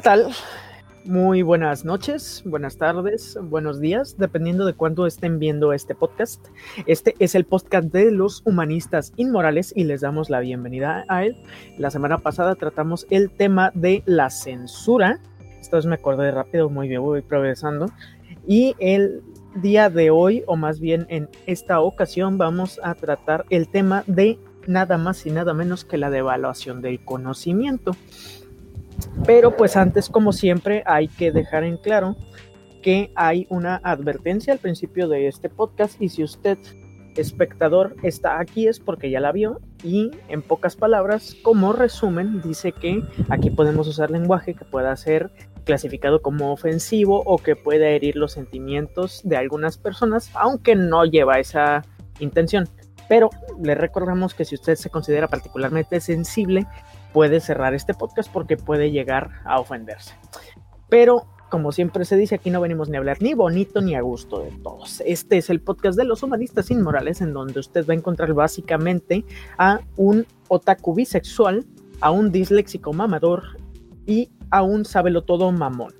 ¿Qué tal? Muy buenas noches, buenas tardes, buenos días, dependiendo de cuándo estén viendo este podcast. Este es el podcast de los humanistas inmorales y les damos la bienvenida a él. La semana pasada tratamos el tema de la censura. Esta vez me acordé rápido, muy bien, voy progresando. Y el día de hoy, o más bien en esta ocasión, vamos a tratar el tema de nada más y nada menos que la devaluación del conocimiento. Pero pues antes, como siempre, hay que dejar en claro que hay una advertencia al principio de este podcast y si usted, espectador, está aquí es porque ya la vio y en pocas palabras, como resumen, dice que aquí podemos usar lenguaje que pueda ser clasificado como ofensivo o que pueda herir los sentimientos de algunas personas, aunque no lleva esa intención. Pero le recordamos que si usted se considera particularmente sensible, puede cerrar este podcast porque puede llegar a ofenderse. Pero como siempre se dice, aquí no venimos ni a hablar ni bonito ni a gusto de todos. Este es el podcast de los humanistas inmorales en donde usted va a encontrar básicamente a un otaku bisexual, a un disléxico mamador y a un sábelo todo mamón.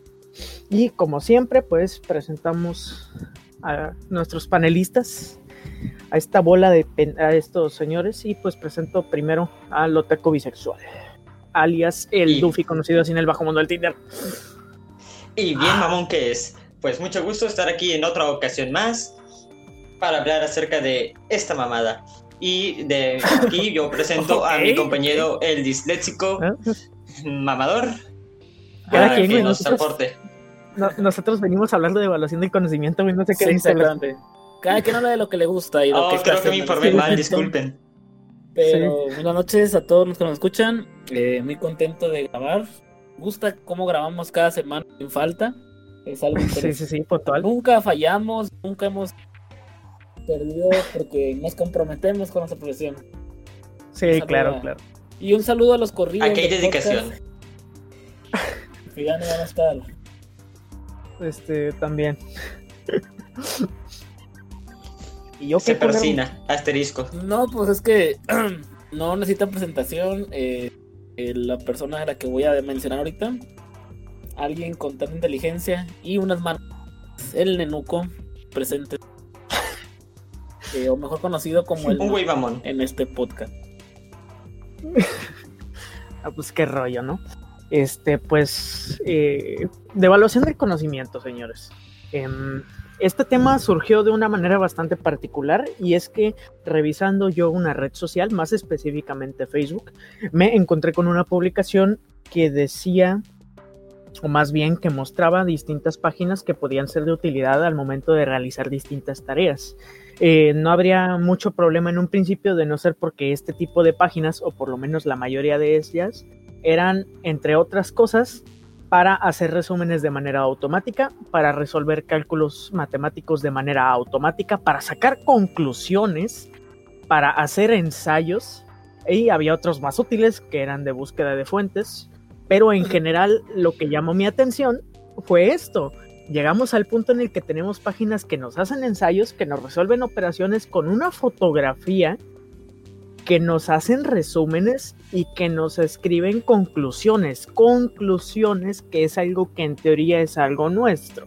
Y como siempre, pues presentamos a nuestros panelistas a esta bola de a estos señores y pues presento primero al otaku bisexual, alias el Duffy conocido así en el bajo mundo del Tinder. Y bien mamón que es, pues mucho gusto estar aquí en otra ocasión más para hablar acerca de esta mamada. Y de aquí yo presento a mi compañero el disléxico ah. mamador. Quien, que nos aporte. nosotros venimos hablando de evaluación del conocimiento, no sé qué sí, cada quien habla de lo que le gusta y lo oh, que creo que me informé mal, disculpen. Pero buenas noches a todos los que nos escuchan. Eh, muy contento de grabar. Gusta cómo grabamos cada semana sin falta. Es algo sí, sí, sí, total. Nunca fallamos, nunca hemos perdido porque nos comprometemos con nuestra profesión. Sí, claro, claro. Y un saludo a los corridos. Aquí hay dedicación. No van a estar. Este, también. ¿Y Se persina, asterisco. No, pues es que no necesita presentación. Eh, eh, la persona a la que voy a mencionar ahorita, alguien con tanta inteligencia y unas manos. El Nenuco presente. Eh, o mejor conocido como el. Un güey mamón. En este podcast. ah, pues qué rollo, ¿no? Este, pues. Eh, devaluación del conocimiento, señores. Este tema surgió de una manera bastante particular y es que revisando yo una red social, más específicamente Facebook, me encontré con una publicación que decía, o más bien que mostraba distintas páginas que podían ser de utilidad al momento de realizar distintas tareas. Eh, no habría mucho problema en un principio de no ser porque este tipo de páginas, o por lo menos la mayoría de ellas, eran, entre otras cosas, para hacer resúmenes de manera automática, para resolver cálculos matemáticos de manera automática, para sacar conclusiones, para hacer ensayos, y había otros más útiles que eran de búsqueda de fuentes, pero en general lo que llamó mi atención fue esto. Llegamos al punto en el que tenemos páginas que nos hacen ensayos, que nos resuelven operaciones con una fotografía que nos hacen resúmenes y que nos escriben conclusiones, conclusiones que es algo que en teoría es algo nuestro.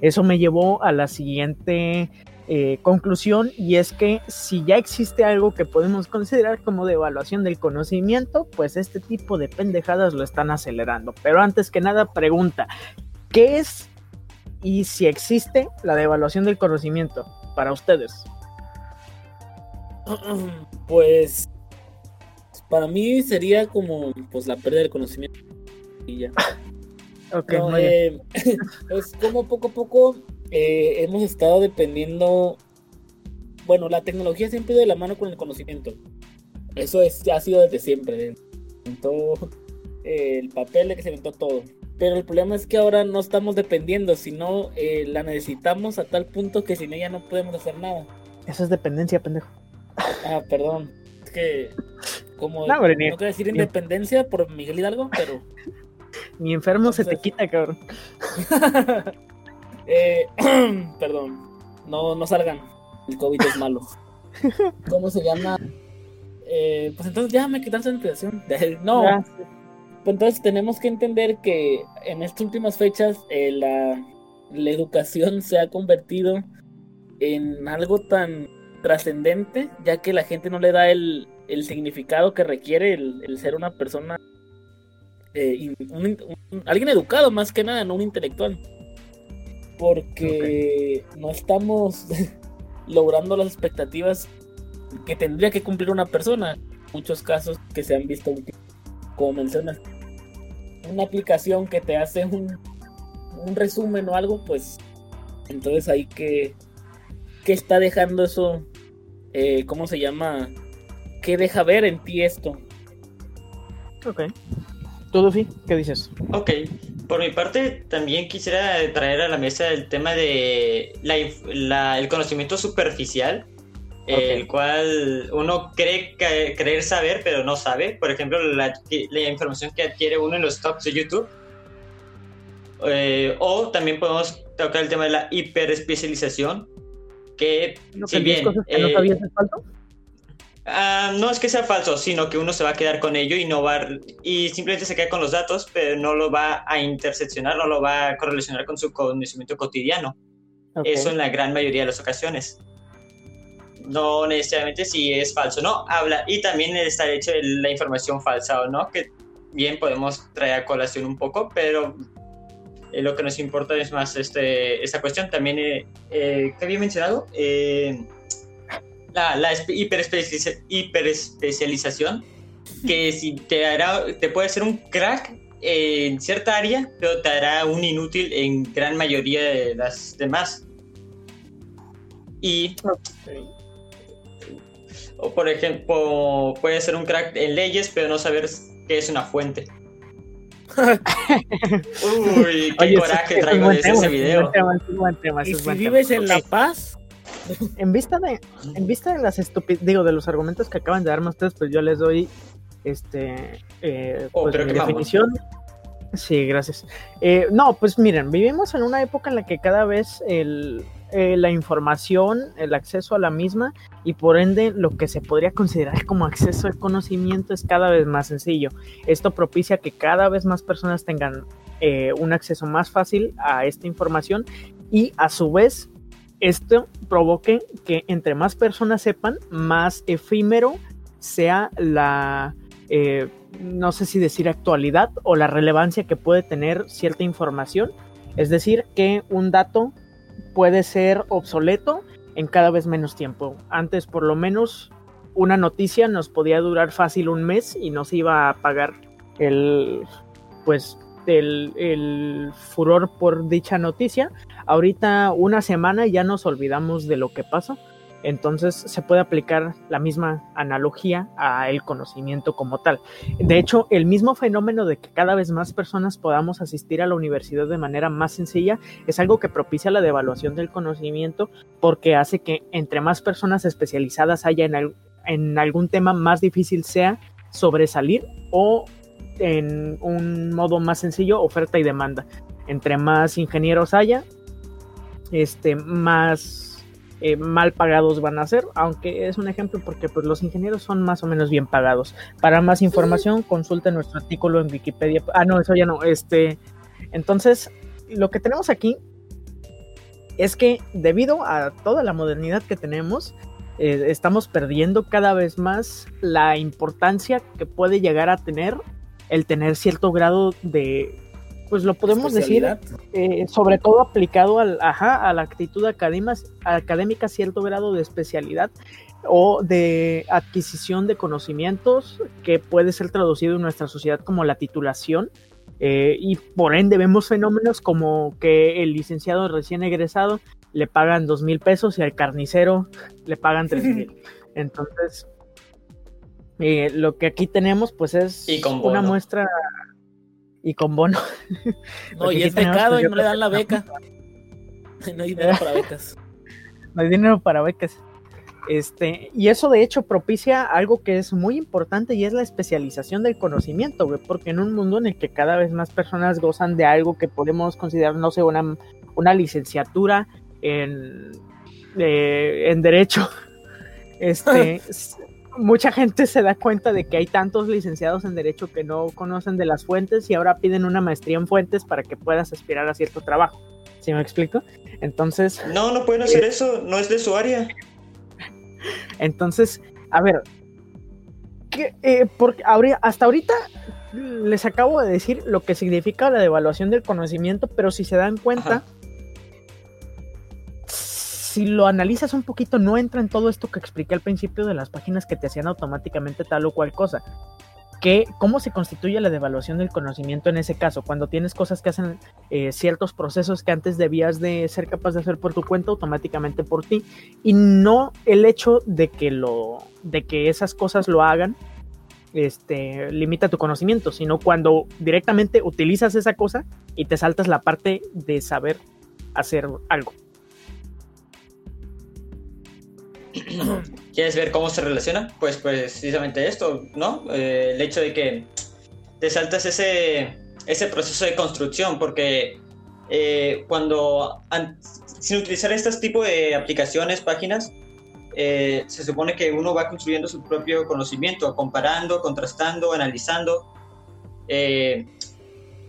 Eso me llevó a la siguiente eh, conclusión y es que si ya existe algo que podemos considerar como de evaluación del conocimiento, pues este tipo de pendejadas lo están acelerando. Pero antes que nada, pregunta, ¿qué es y si existe la devaluación del conocimiento para ustedes? Pues para mí sería como pues la pérdida del conocimiento y ya. ok, eh, es como poco a poco eh, hemos estado dependiendo. Bueno, la tecnología siempre de la mano con el conocimiento. Eso es, ha sido desde siempre. todo el papel de que se inventó todo. Pero el problema es que ahora no estamos dependiendo, sino eh, la necesitamos a tal punto que sin ella no podemos hacer nada. Eso es dependencia, pendejo. Ah, perdón. Es que, como no, no quiero decir independencia por Miguel Hidalgo, pero. Mi enfermo se te quita, cabrón. eh, perdón. No, no salgan. El COVID es malo. ¿Cómo se llama? Eh, pues entonces ya me quitaste la inspiración. No. Pues entonces tenemos que entender que en estas últimas fechas eh, la, la educación se ha convertido en algo tan trascendente, ya que la gente no le da el, el significado que requiere el, ser una persona, eh, alguien educado más que nada, no un intelectual. Porque no estamos logrando las expectativas que tendría que cumplir una persona. Muchos casos que se han visto, como mencionas, una aplicación que te hace un, un resumen o algo, pues entonces hay que, que está dejando eso, eh, ¿cómo se llama? ¿Qué deja ver en ti esto? Ok. ¿Todo fin? ¿Qué dices? Ok. Por mi parte, también quisiera traer a la mesa el tema de la, el conocimiento superficial, el cual uno cree creer saber, pero no sabe. Por ejemplo, la, la información que adquiere uno en los tops de YouTube. Eh, o también podemos tocar el tema de la hiperespecialización, que si bien... no eh, sabías Ah, no es que sea falso, sino que uno se va a quedar con ello y no va y simplemente se queda con los datos, pero no lo va a interseccionar, no lo va a correlacionar con su conocimiento cotidiano. Eso en la gran mayoría de las ocasiones. No necesariamente si es falso, no, habla y también está el hecho de la información falsa o no, que bien podemos traer a colación un poco, pero eh, lo que nos importa es más este, esta cuestión. También, eh, eh ¿qué había mencionado? Eh, la, la hiperespecialización, que si te hará, te puede hacer un crack en cierta área, pero te hará un inútil en gran mayoría de las demás. Y, o por ejemplo, puede ser un crack en leyes, pero no saber qué es una fuente. Uy, qué coraje traigo de ese video. ¿Y si vives en La Paz? en vista de, en vista de las estúpidas, digo, de los argumentos que acaban de darme ustedes, pues yo les doy este eh, oh, pues, mi definición. Sí, gracias. Eh, no, pues miren, vivimos en una época en la que cada vez eh, la información, el acceso a la misma y por ende lo que se podría considerar como acceso al conocimiento es cada vez más sencillo. Esto propicia que cada vez más personas tengan un acceso más fácil a esta información y a su vez esto provoque que entre más personas sepan, más efímero sea la, eh, no sé si decir actualidad o la relevancia que puede tener cierta información. Es decir, que un dato puede ser obsoleto en cada vez menos tiempo. Antes, por lo menos, una noticia nos podía durar fácil un mes y no se iba a pagar el, pues, el, furor por dicha noticia. Ahorita una semana ya nos olvidamos de lo que pasó. Entonces se puede aplicar la misma analogía a el conocimiento como tal. De hecho, el mismo fenómeno de que cada vez más personas podamos asistir a la universidad de manera más sencilla es algo que propicia la devaluación del conocimiento porque hace que entre más personas especializadas haya en, en algún tema más difícil sea sobresalir o en un modo más sencillo, oferta y demanda. Entre más ingenieros haya, este, más eh, mal pagados van a ser, aunque es un ejemplo porque pues, los ingenieros son más o menos bien pagados. Para más información, consulte nuestro artículo en Wikipedia. Ah, no, eso ya no. Este, entonces, lo que tenemos aquí es que debido a toda la modernidad que tenemos, eh, estamos perdiendo cada vez más la importancia que puede llegar a tener el tener cierto grado de, pues lo podemos decir, eh, sobre todo aplicado al, a la actitud académica, cierto grado de especialidad o de adquisición de conocimientos que puede ser traducido en nuestra sociedad como la titulación. Eh, y por ende vemos fenómenos como que el licenciado recién egresado le pagan dos mil pesos y al carnicero le pagan tres mil. Entonces, eh, lo que aquí tenemos, pues es una muestra y con bono. No, y es becado y no le dan la beca. no hay dinero para becas. no hay dinero para becas. Este, y eso de hecho propicia algo que es muy importante y es la especialización del conocimiento, porque en un mundo en el que cada vez más personas gozan de algo que podemos considerar, no sé, una, una licenciatura en, eh, en derecho, este, mucha gente se da cuenta de que hay tantos licenciados en Derecho que no conocen de las fuentes y ahora piden una maestría en fuentes para que puedas aspirar a cierto trabajo. ¿Sí me explico? Entonces... No, no pueden hacer eh, eso, no es de su área. Entonces, a ver, eh, porque hasta ahorita les acabo de decir lo que significa la devaluación del conocimiento, pero si se dan cuenta, si lo analizas un poquito, no entra en todo esto que expliqué al principio de las páginas que te hacían automáticamente tal o cual cosa. Que, ¿Cómo se constituye la devaluación del conocimiento en ese caso? Cuando tienes cosas que hacen eh, ciertos procesos que antes debías de ser capaz de hacer por tu cuenta automáticamente por ti y no el hecho de que, lo, de que esas cosas lo hagan este, limita tu conocimiento, sino cuando directamente utilizas esa cosa y te saltas la parte de saber hacer algo. ¿Quieres ver cómo se relaciona? Pues precisamente esto, ¿no? Eh, el hecho de que te saltas ese, ese proceso de construcción, porque eh, cuando, sin utilizar este tipo de aplicaciones, páginas, eh, se supone que uno va construyendo su propio conocimiento, comparando, contrastando, analizando.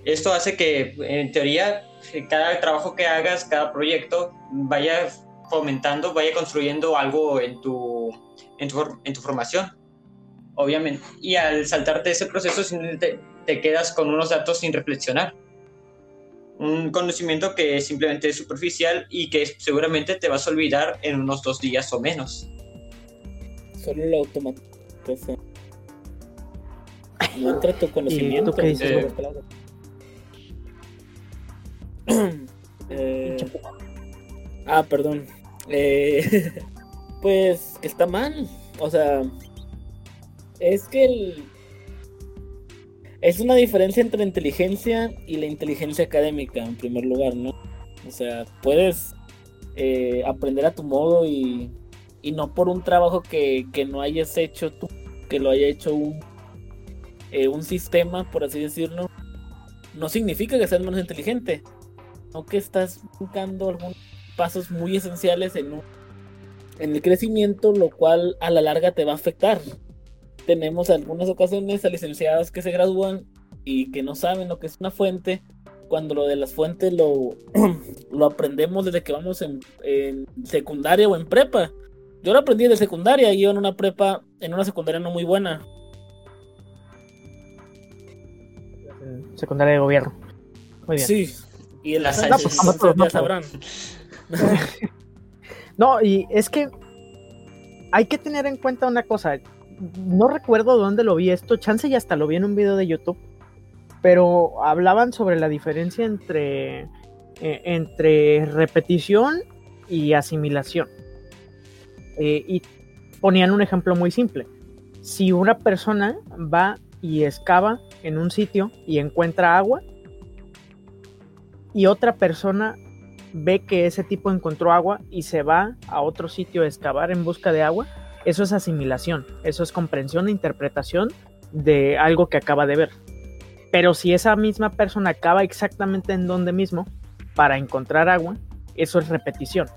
Esto hace que, en teoría, cada trabajo que hagas, cada proyecto, vaya fomentando, vaya construyendo algo en tu, en tu, formación, obviamente. Y al saltarte ese proceso, te quedas con unos datos sin reflexionar un conocimiento que simplemente es superficial y que seguramente te vas a olvidar en unos dos días o menos. Solo el automático. No entra tu conocimiento. ¿Qué dices, eh, ah, perdón. Eh, pues está mal. O sea, es que el, es una diferencia entre inteligencia y la inteligencia académica, en primer lugar, ¿no? O sea, puedes eh, aprender a tu modo y, no por un trabajo que, no hayas hecho tú, que lo haya hecho un, eh, un sistema, por así decirlo, no significa que seas menos inteligente, no que estás buscando algunos pasos muy esenciales en, un, en el crecimiento, lo cual a la larga te va a afectar tenemos algunas ocasiones a licenciados que se gradúan y que no saben lo que es una fuente, cuando lo de las fuentes lo, lo aprendemos desde que vamos en, secundaria o en prepa. Yo lo aprendí de secundaria y yo en una prepa, en una secundaria no muy buena. Secundaria de gobierno. Muy bien. Sí, y en las no, pues, ya sabrán. no, y es que hay que tener en cuenta una cosa no recuerdo dónde lo vi esto, chance y hasta lo vi en un video de YouTube, pero hablaban sobre la diferencia entre, eh, entre repetición y asimilación. Eh, y ponían un ejemplo muy simple. Si una persona va y excava en un sitio y encuentra agua, y otra persona ve que ese tipo encontró agua y se va a otro sitio a excavar en busca de agua, eso es asimilación, eso es comprensión e interpretación de algo que acaba de ver. Pero si esa misma persona acaba exactamente en donde mismo para encontrar agua, eso es repetición.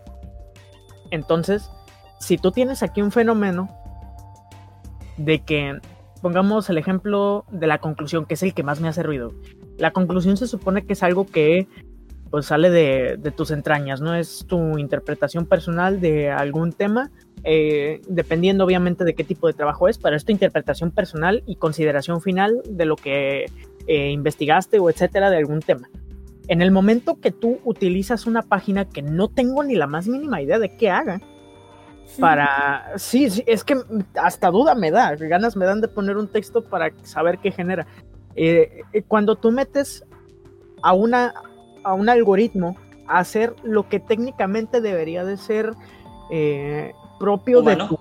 Entonces, si tú tienes aquí un fenómeno de que, pongamos el ejemplo de la conclusión, que es el que más me hace ruido. La conclusión se supone que es algo que pues sale de, de tus entrañas, no es tu interpretación personal de algún tema eh, dependiendo obviamente de qué tipo de trabajo es, pero es tu interpretación personal y consideración final de lo que eh, investigaste o etcétera de algún tema. En el momento que tú utilizas una página que no tengo ni la más mínima idea de qué haga, para... Sí, sí, es que hasta duda me da, ganas me dan de poner un texto para saber qué genera. Eh, cuando tú metes a, una, a un algoritmo a hacer lo que técnicamente debería de ser propio de tu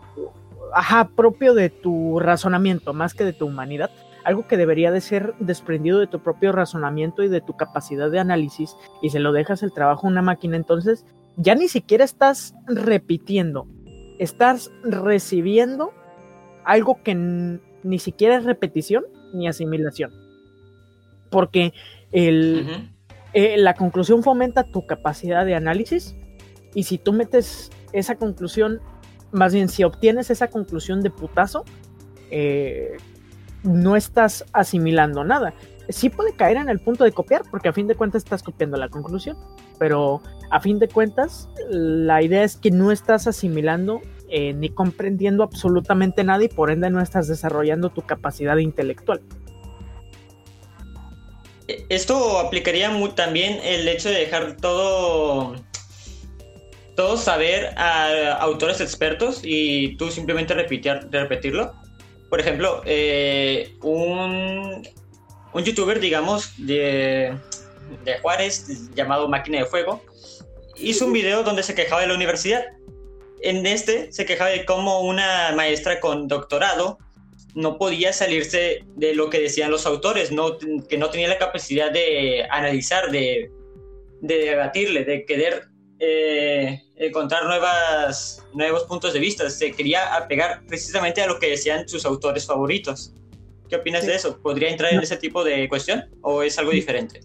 ajá, propio de tu razonamiento, más que de tu humanidad, algo que debería de ser desprendido de tu propio razonamiento y de tu capacidad de análisis y se lo dejas el trabajo a una máquina, entonces ya ni siquiera estás repitiendo, estás recibiendo algo que ni siquiera es repetición ni asimilación. Porque el, eh, la conclusión fomenta tu capacidad de análisis y si tú metes esa conclusión más bien, si obtienes esa conclusión de putazo, eh, no estás asimilando nada. Sí puede caer en el punto de copiar, porque a fin de cuentas estás copiando la conclusión, pero a fin de cuentas la idea es que no estás asimilando eh, ni comprendiendo absolutamente nada y por ende no estás desarrollando tu capacidad intelectual. Esto aplicaría también el hecho de dejar todo todo saber a autores expertos y tú simplemente repetir, repetirlo. Por ejemplo, eh, un, un youtuber, digamos, de, de Juárez, llamado Máquina de Fuego, hizo un video donde se quejaba de la universidad. En este se quejaba de cómo una maestra con doctorado no podía salirse de lo que decían los autores, no, que no tenía la capacidad de analizar, de, de debatirle, de querer eh, encontrar nuevas, nuevos puntos de vista. Se quería apegar precisamente a lo que decían sus autores favoritos. ¿Qué opinas de eso? ¿Podría entrar en ese tipo de cuestión o es algo diferente?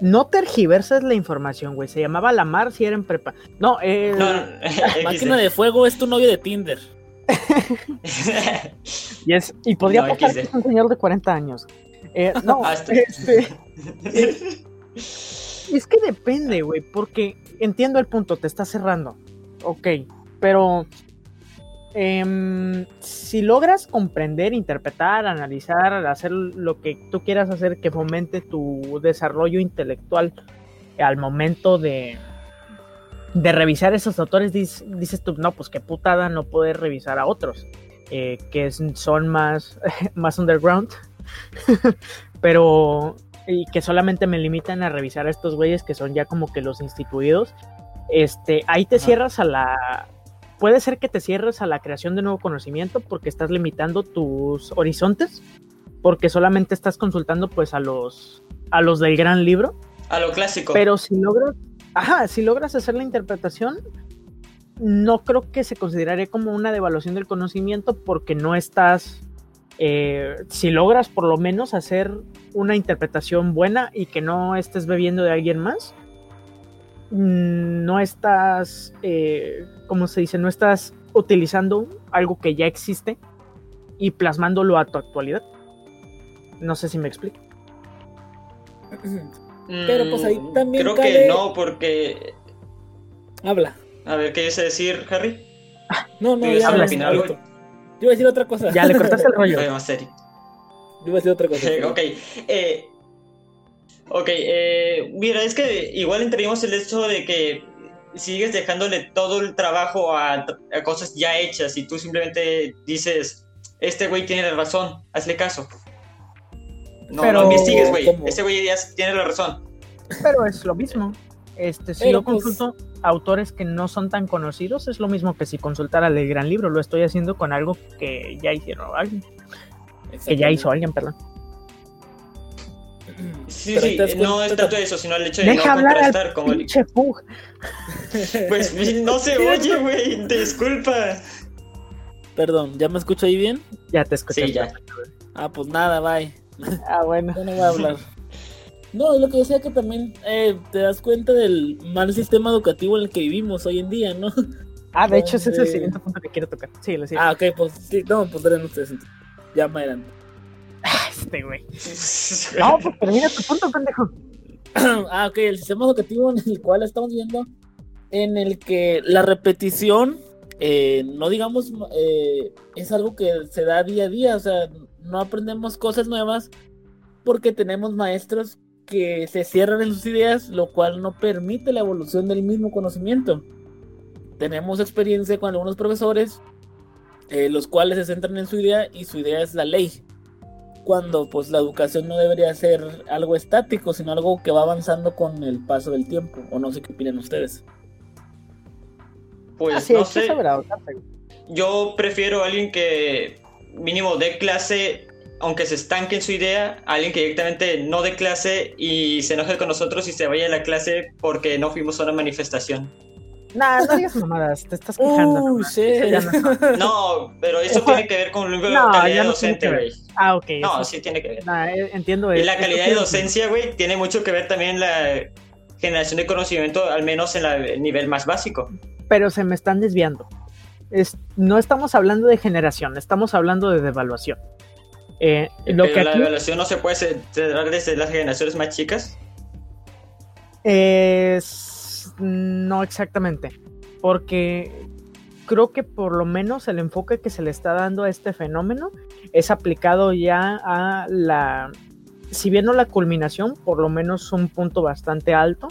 No tergiversas la información, güey. Se llamaba Lamar si era en prepa. No, eh... Máquina de fuego es tu novio de Tinder. Y, es, y podría pasar que es un señor de 40 años. Eh, no, este, es que depende, güey, porque entiendo el punto, te está cerrando. Ok, pero em, si logras comprender, interpretar, analizar, hacer lo que tú quieras hacer que fomente tu desarrollo intelectual al momento de, de revisar esos autores, dices, tú, no, pues qué putada no poder revisar a otros, eh, que son más, más underground, pero y que solamente me limitan a revisar a estos güeyes que son ya como que los instituidos, este, ahí te cierras a la... Puede ser que te cierres a la creación de nuevo conocimiento porque estás limitando tus horizontes, porque solamente estás consultando pues a los, a los del gran libro. A lo clásico. Pero si logras, ajá, si logras hacer la interpretación, no creo que se consideraría como una devaluación del conocimiento porque no estás eh, si logras por lo menos hacer una interpretación buena y que no estés bebiendo de alguien más, mm, no estás, eh, como se dice, no estás utilizando algo que ya existe y plasmándolo a tu actualidad. No sé si me explico. Pero pues ahí mm, también. Creo que no, porque. Habla. A ver, ¿qué dice decir, Harry? No, no, ya habla. Yo iba a decir otra cosa. Ya, le cortaste el rollo. más serio. Yo iba a decir otra cosa. ok. Eh, ok, eh, mira, es que igual entraríamos el hecho de que sigues dejándole todo el trabajo a, cosas ya hechas y tú simplemente dices, este güey tiene la razón, hazle caso. No, Pero, no investigues, güey. Este güey ya tiene la razón. Pero es lo mismo. Este, si yo pues, consulto autores que no son tan conocidos, es lo mismo que si consultara el gran libro. Lo estoy haciendo con algo que ya hicieron alguien. Que ya hizo alguien, perdón. Sí, sí, no es tanto eso, sino el hecho de Deja no contrastar como el... Pues no se oye, güey, disculpa. Perdón, ¿ya me escucho ahí bien? Ya te escucho. Sí, ya. Ah, pues nada, bye. Ah, bueno. no voy a hablar. No, lo que decía que también eh, te das cuenta del mal sistema educativo en el que vivimos hoy en día, ¿no? Ah, de hecho, ese es el siguiente punto que quiero tocar. Sí, lo siento. Ah, ok, pues sí, no, pues eran ustedes. Ya me eran. Ah, este güey. no, pues termina tu punto, pendejo. ah, ok, el sistema educativo en el cual estamos viendo, en el que la repetición, eh, no digamos, eh, es algo que se da día a día, o sea, no aprendemos cosas nuevas porque tenemos maestros que se cierran en sus ideas, lo cual no permite la evolución del mismo conocimiento. Tenemos experiencia con algunos profesores, eh, los cuales se centran en su idea y su idea es la ley. Cuando pues la educación no debería ser algo estático, sino algo que va avanzando con el paso del tiempo. O no sé qué opinan ustedes. Pues no sé. Yo prefiero a alguien que mínimo de clase aunque se estanque en su idea, alguien que directamente no dé clase y se enoje con nosotros y se vaya a la clase porque no fuimos a una manifestación. Nah, no digas mamadas, te estás quejando. Uh, sí. no. pero eso tiene que ver con la calidad docente, güey. Ah, ok. No, sí tiene que ver. Eh, entiendo. Y la calidad de docencia, güey, tiene mucho que ver también la generación de conocimiento, al menos en el nivel más básico. Pero se me están desviando. No estamos hablando de generación, estamos hablando de devaluación. Eh, lo que la devaluación no se puede celebrar desde las generaciones más chicas. no exactamente, porque creo que por lo menos el enfoque que se le está dando a este fenómeno es aplicado ya a la, si bien no la culminación, por lo menos un punto bastante alto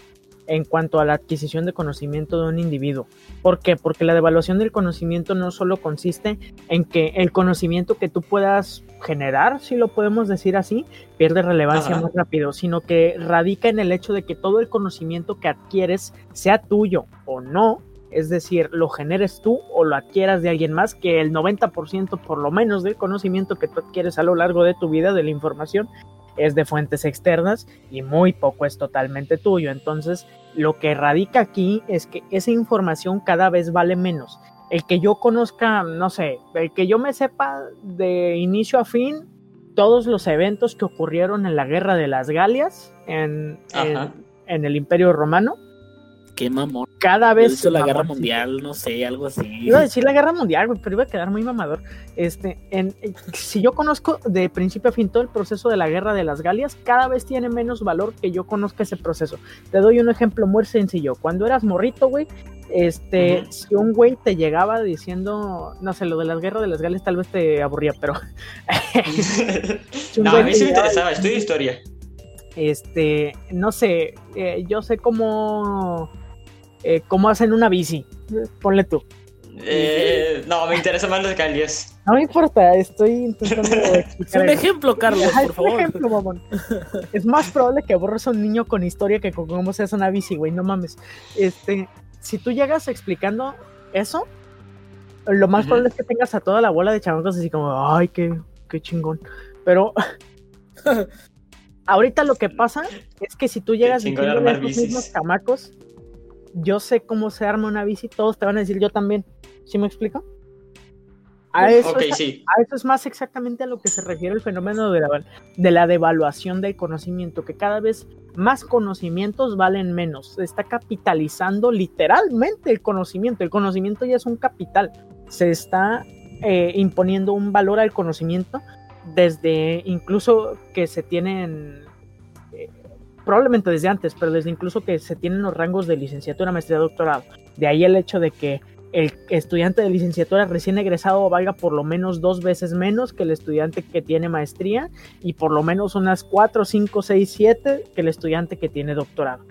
en cuanto a la adquisición de conocimiento de un individuo. ¿Por qué? Porque la devaluación del conocimiento no solo consiste en que el conocimiento que tú puedas generar, si lo podemos decir así, pierde relevancia más rápido, sino que radica en el hecho de que todo el conocimiento que adquieres, sea tuyo o no, es decir, lo generes tú o lo adquieras de alguien más, que el 90% por lo menos del conocimiento que tú adquieres a lo largo de tu vida, de la información, es de fuentes externas y muy poco es totalmente tuyo. Entonces, lo que radica aquí es que esa información cada vez vale menos. El que yo conozca, no sé, el que yo me sepa de inicio a fin todos los eventos que ocurrieron en la guerra de las Galias en, en el Imperio Romano, Qué mamón. Cada vez. la guerra mundial, no sé, algo así. Iba a decir la guerra mundial, pero iba a quedar muy mamador. Este, en, si yo conozco de principio a fin todo el proceso de la guerra de las Galias, cada vez tiene menos valor que yo conozca ese proceso. Te doy un ejemplo muy sencillo. Cuando eras morrito, güey, este, si un güey te llegaba diciendo, no sé, lo de las guerras de las Galias tal vez te aburría, pero. no, a mí sí me interesaba, estudio historia. Este, no sé, eh, yo sé cómo eh, cómo hacen una bici. Ponle tú. Eh, no, me interesa más los Galias. No me importa, estoy intentando explicar. un ejemplo, Carlos, por favor. Un ejemplo, mamón. es más probable que aborres a un niño con historia que con cómo se hace una bici, güey, no mames. Este, si tú llegas explicando eso, lo más probable es que tengas a toda la bola de chamacos así como, ay, qué, qué chingón. Pero ahorita lo que pasa es que si tú llegas diciendo a los mismos chamacos yo sé cómo se arma una bici, todos te van a decir yo también. ¿Sí me explico? A eso, es, a eso es más exactamente a lo que se refiere el fenómeno de la, de la devaluación del conocimiento, que cada vez más conocimientos valen menos. Se está capitalizando literalmente el conocimiento. El conocimiento ya es un capital. Se está eh, imponiendo un valor al conocimiento desde incluso que se tienen probablemente desde antes, pero desde incluso que se tienen los rangos de licenciatura, maestría, doctorado. De ahí el hecho de que el estudiante de licenciatura recién egresado valga por lo menos dos veces menos que el estudiante que tiene maestría y por lo menos unas cuatro, cinco, seis, siete que el estudiante que tiene doctorado.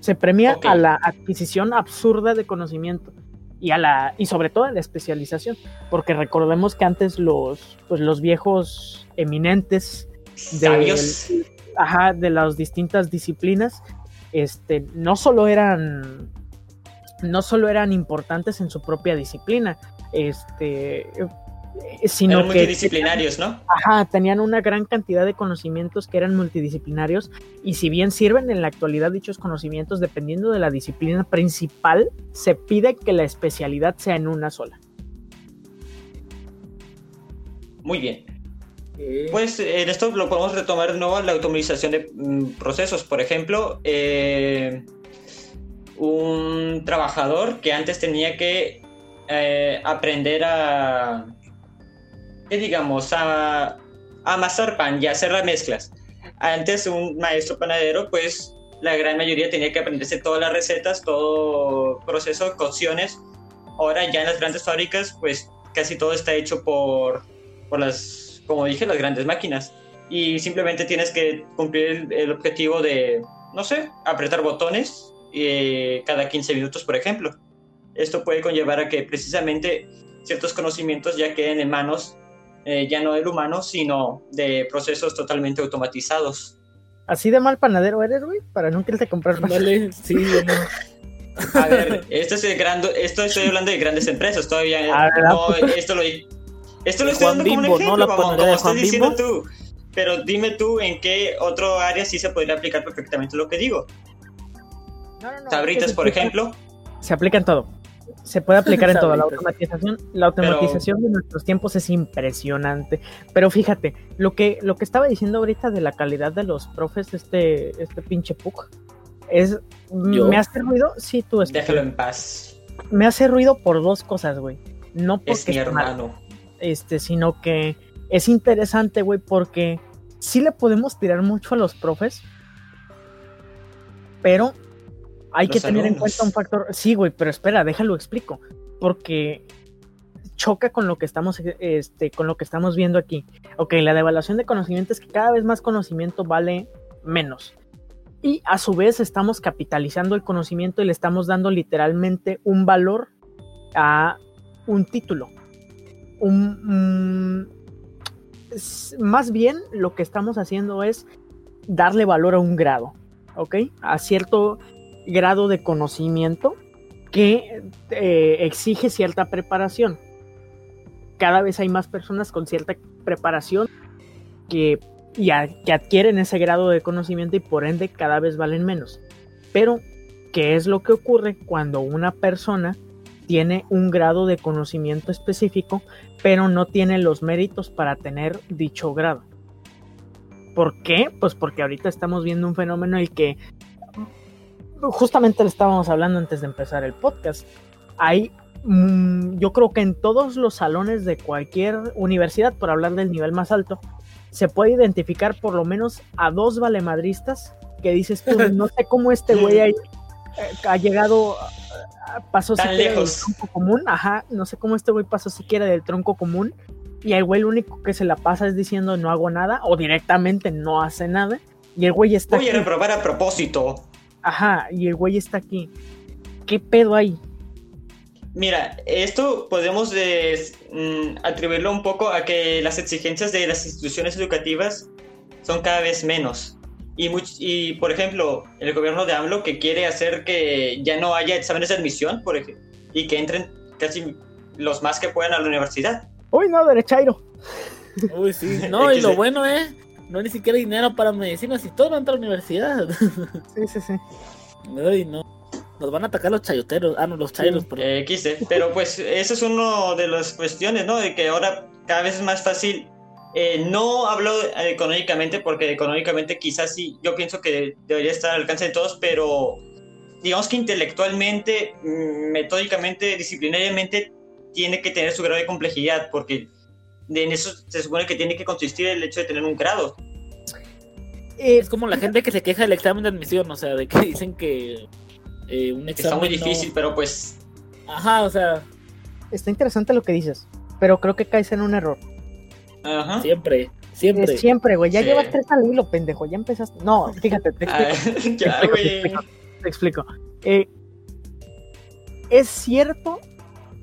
Se premia a la adquisición absurda de conocimiento y a la y sobre todo a la especialización, porque recordemos que antes los pues los viejos eminentes de ajá, de las distintas disciplinas, este, no solo eran no solo eran importantes en su propia disciplina, este, sino eran multidisciplinarios, ¿no? Ajá, tenían una gran cantidad de conocimientos que eran multidisciplinarios y si bien sirven en la actualidad dichos conocimientos, dependiendo de la disciplina principal, se pide que la especialidad sea en una sola. Muy bien. Pues en esto lo podemos retomar de nuevo la automatización de mm, procesos. Por ejemplo, eh, un trabajador que antes tenía que eh, aprender a, ¿qué digamos? A, amasar pan y hacer las mezclas. Antes un maestro panadero, pues la gran mayoría tenía que aprenderse todas las recetas, todo proceso, cocciones. Ahora ya en las grandes fábricas, pues casi todo está hecho por, por las como dije, las grandes máquinas. Y simplemente tienes que cumplir el, objetivo de, no sé, apretar botones eh, cada 15 minutos, por ejemplo. Esto puede conllevar a que precisamente ciertos conocimientos ya queden en manos eh, ya no del humano, sino de procesos totalmente automatizados. Así de mal panadero eres, güey, para no quererte comprar pan. Dale, sí, bueno. A ver, esto, es esto estoy hablando de grandes empresas, todavía ah, no, esto lo, esto lo estoy dando como un ejemplo, no como estás diciendo tú. Pero dime tú en qué otro área sí se podría aplicar perfectamente lo que digo. No, no, no, Sabritas, por ejemplo. Se aplica en todo. Se puede aplicar en todo. La automatización, la automatización de nuestros tiempos es impresionante. Pero fíjate, lo que, lo que estaba diciendo ahorita de la calidad de los profes, este, este pinche Puck, es. ¿Me has ruido? Sí, tú Déjalo en paz. me hace ruido por dos cosas, güey. No porque es mi hermano. Este, sino que es interesante, güey, porque sí le podemos tirar mucho a los profes, pero hay que tener en cuenta un factor. Sí, güey, pero espera, déjalo explico. Porque choca con lo que estamos, este, con lo que estamos viendo aquí. Ok, la devaluación de conocimiento es que cada vez más conocimiento vale menos. Y a su vez estamos capitalizando el conocimiento y le estamos dando literalmente un valor a un título. Un, más bien lo que estamos haciendo es darle valor a un grado, ¿ok? A cierto grado de conocimiento que eh, exige cierta preparación. Cada vez hay más personas con cierta preparación que, que adquieren ese grado de conocimiento y por ende cada vez valen menos. Pero, ¿qué es lo que ocurre cuando una persona tiene un grado de conocimiento específico, pero no tiene los méritos para tener dicho grado? ¿Por qué? Pues porque ahorita estamos viendo un fenómeno en el que justamente le estábamos hablando antes de empezar el podcast. Hay, mm, yo creo que en todos los salones de cualquier universidad, por hablar del nivel más alto, se puede identificar por lo menos a dos valemadristas que dices tú, no sé cómo este güey ha, ha llegado, pasó siquiera del tronco común, ajá, no sé cómo este güey pasó siquiera del tronco común y el güey lo único que se la pasa es diciendo no hago nada o directamente no hace nada y el güey está... Voy a reprobar a propósito. Ajá, y el güey está aquí. ¿Qué pedo hay? Mira, esto podemos mm, atribuirlo un poco a que las exigencias de las instituciones educativas son cada vez menos. Y, y por ejemplo, el gobierno de AMLO que quiere hacer que ya no haya exámenes de admisión, por ejemplo, y que entren casi los más que puedan a la universidad. Uy, no, derechairo. Uy, sí. No, y lo bueno es no hay ni siquiera dinero para medicinas y todo va a la universidad. Sí, sí, sí. Ay, no. Nos van a atacar los chayoteros. Ah, no, los chayos. Eh, quise. Pero pues eso es uno de las cuestiones, ¿no? De que ahora cada vez es más fácil. Eh, no hablo económicamente, porque económicamente quizás sí, yo pienso que debería estar al alcance de todos, pero digamos que intelectualmente, mm, metódicamente, disciplinariamente, tiene que tener su grado de complejidad, porque en eso se supone que tiene que consistir el hecho de tener un grado. Eh, es como la gente que se queja del examen de admisión, o sea, de que dicen que eh, un examen. Está muy difícil, pero pues. Ajá, o sea. Está interesante lo que dices, pero creo que caes en un error. Ajá. Siempre, siempre. siempre, güey. Ya llevas tres al hilo, pendejo. Ya empezaste. No, fíjate, te explico. ya, te explico. Eh, es cierto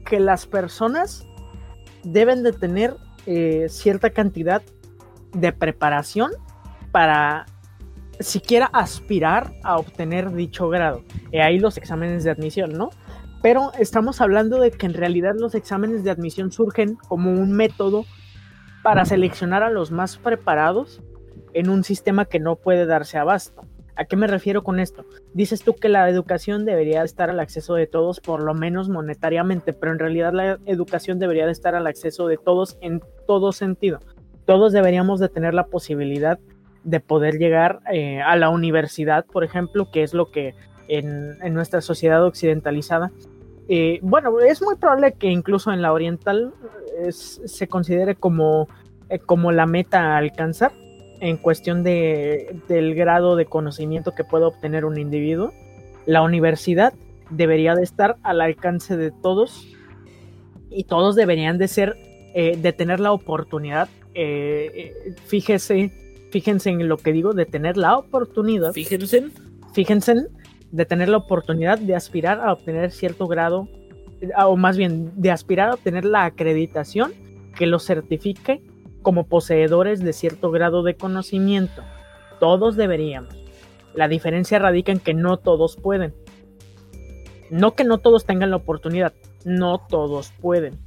que las personas deben de tener eh, cierta cantidad de preparación para siquiera aspirar a obtener dicho grado. Y ahí los exámenes de admisión, ¿no? Pero estamos hablando de que en realidad los exámenes de admisión surgen como un método para seleccionar a los más preparados en un sistema que no puede darse abasto. ¿A qué me refiero con esto? Dices tú que la educación debería estar al acceso de todos, por lo menos monetariamente, pero en realidad la educación debería de estar al acceso de todos en todo sentido. Todos deberíamos de tener la posibilidad de poder llegar eh, a la universidad, por ejemplo, que es lo que en, nuestra sociedad occidentalizada, eh, bueno, es muy probable que incluso en la oriental se considere como, eh, como la meta a alcanzar, en cuestión de, del grado de conocimiento que puede obtener un individuo, la universidad debería de estar al alcance de todos y todos deberían de ser, eh, de tener la oportunidad, eh, eh, fíjese, fíjense en lo que digo, de tener la oportunidad. Fíjense. Fíjense de tener la oportunidad de aspirar a obtener cierto grado, o más bien de aspirar a obtener la acreditación que lo certifique como poseedores de cierto grado de conocimiento. Todos deberíamos. La diferencia radica en que no todos pueden. No que no todos tengan la oportunidad, no todos pueden.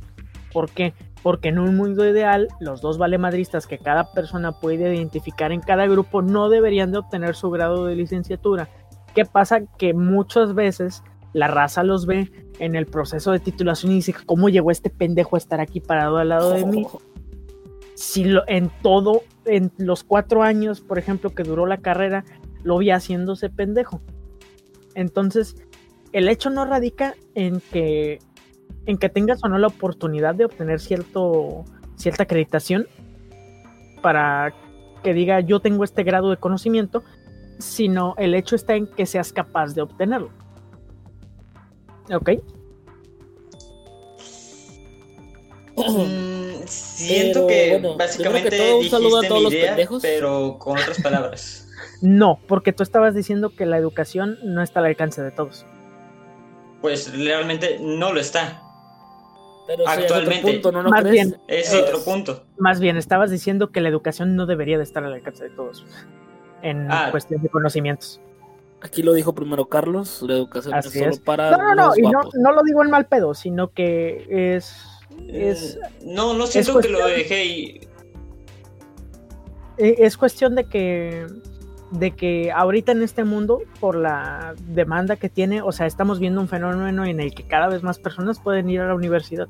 ¿Por qué? Porque en un mundo ideal, los dos valemadristas que cada persona puede identificar en cada grupo no deberían de obtener su grado de licenciatura. ¿Qué pasa? Que muchas veces la raza los ve en el proceso de titulación y dice, ¿cómo llegó este pendejo a estar aquí parado al lado de mí? si lo, en todo, en los cuatro años, por ejemplo, que duró la carrera, lo vi haciéndose pendejo. Entonces, el hecho no radica en que, en que tengas o no la oportunidad de obtener cierto, cierta acreditación para que diga yo tengo este grado de conocimiento, sino el hecho está en que seas capaz de obtenerlo. ¿Ok? Mm, siento que básicamente dijiste mi idea, pero con otras palabras. No, porque tú estabas diciendo que la educación no está al alcance de todos. Pues realmente no lo está. Pero Actualmente, sí, punto, ¿no, más bien, es otro punto. Más bien, estabas diciendo que la educación no debería de estar al alcance de todos en Ah. cuestión de conocimientos. Aquí lo dijo primero Carlos, la educación Así es solo es. para No, no, no, los y no, no lo digo en mal pedo, sino que es, es, No, no siento que lo cuestión- dejé y eh, es cuestión de que de que ahorita en este mundo por la demanda que tiene, o sea, estamos viendo un fenómeno en el que cada vez más personas pueden ir a la universidad.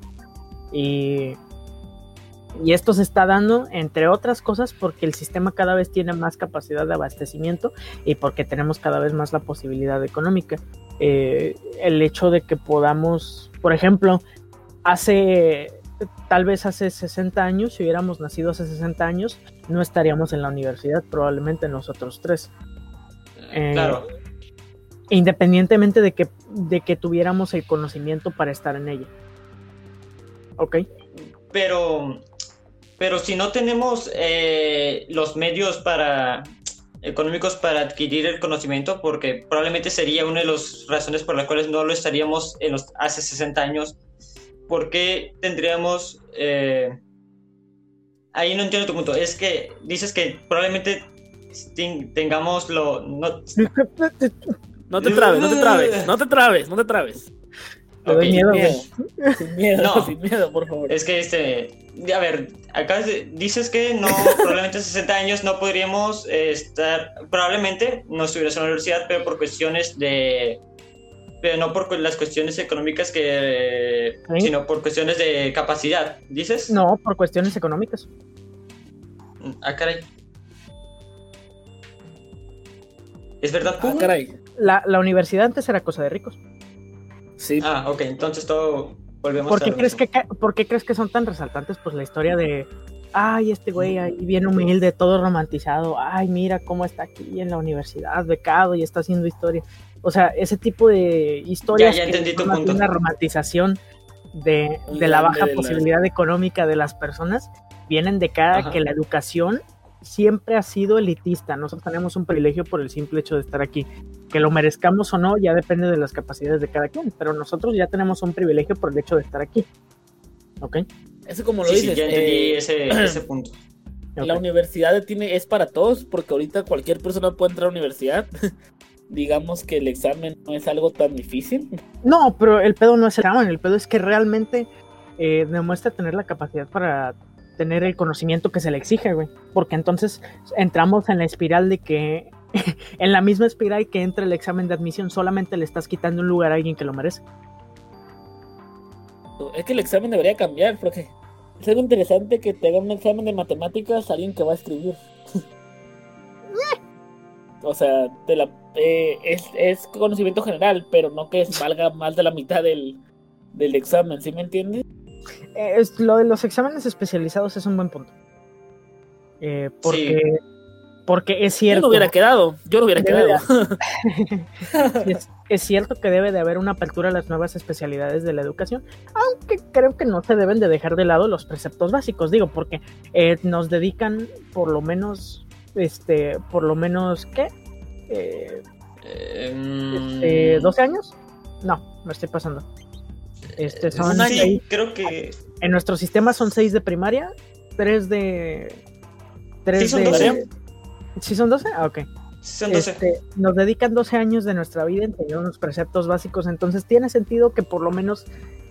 Y y esto se está dando, entre otras cosas, porque el sistema cada vez tiene más capacidad de abastecimiento y porque tenemos cada vez más la posibilidad económica. Eh, el hecho de que podamos, por ejemplo, hace, tal vez hace 60 años, si hubiéramos nacido hace 60 años, no estaríamos en la universidad, probablemente nosotros tres. Eh, claro, Independientemente de que, de que tuviéramos el conocimiento para estar en ella. ¿Ok? pero pero si no tenemos eh, los medios para económicos para adquirir el conocimiento, porque probablemente sería una de las razones por las cuales no lo estaríamos en los hace 60 años, ¿por qué tendríamos eh, ahí no entiendo tu punto, es que dices que probablemente ten- tengamos lo no, No te trabes, no te trabes, no te trabes, no te trabes. Te doy miedo, Sin güey. miedo, sin miedo, No. sin miedo, por favor. Es que este, a ver, acá dices que no, probablemente a 60 años no podríamos eh, estar, probablemente no estuvieras en la universidad, pero por cuestiones de, pero no por las cuestiones económicas que, Sí. sino por cuestiones de capacidad, ¿dices? No, por cuestiones económicas. Ah, caray. ¿Es verdad, Ah, caray. La, la universidad antes era cosa de ricos. Sí, Ah, ok, entonces todo volvemos ¿Por a qué, lo crees que, ¿Por qué crees que son tan resaltantes? Pues la historia de, ay, este güey ahí bien humilde, todo romantizado, ay, mira cómo está aquí en la universidad, becado y está haciendo historia. O sea, ese tipo de historias Ya, ya que son punto. una romantización de, de la baja de la- posibilidad económica de las personas, vienen de cara a Ajá. que la educación siempre ha sido elitista. Nosotros tenemos un privilegio por el simple hecho de estar aquí. Que lo merezcamos o no, ya depende de las capacidades de cada quien, pero nosotros ya tenemos un privilegio por el hecho de estar aquí. ¿Ok? eso como lo Sí, sí, dices. ya entendí eh, ese, ese punto. La universidad tiene, es para todos, porque ahorita cualquier persona puede entrar a la universidad. Digamos que el examen no es algo tan difícil. No, pero el pedo no es el examen, el pedo es que realmente eh, demuestra tener la capacidad para tener el conocimiento que se le exige, güey. Porque entonces entramos en la espiral de que, en la misma espiral que entra el examen de admisión, solamente le estás quitando un lugar a alguien que lo merece. Es que el examen debería cambiar, porque es algo interesante que te hagan un examen de matemáticas a alguien que va a escribir. o sea, te la, eh, es, conocimiento general, pero no que valga más de la mitad del, del examen, ¿sí me entiendes? Eh, es- lo de los exámenes especializados es un buen punto. Eh, porque, porque es Yo cierto. no hubiera quedado, yo no hubiera quedado. es, es cierto que debe de haber una apertura a las nuevas especialidades de la educación, aunque creo que no se deben de dejar de lado los preceptos básicos, digo, porque eh, nos dedican por lo menos, este, por lo menos, ¿qué? Eh, Eh, mm, este, ¿12 años? No, me estoy pasando. Este, son sí, seis- creo que en nuestro sistema son 6 de primaria, 3 de... 3 Sí, son de... 12. ¿Sí son 12? Ah, ok. son 12. Este, nos dedican 12 años de nuestra vida en tener unos preceptos básicos, entonces tiene sentido que por lo menos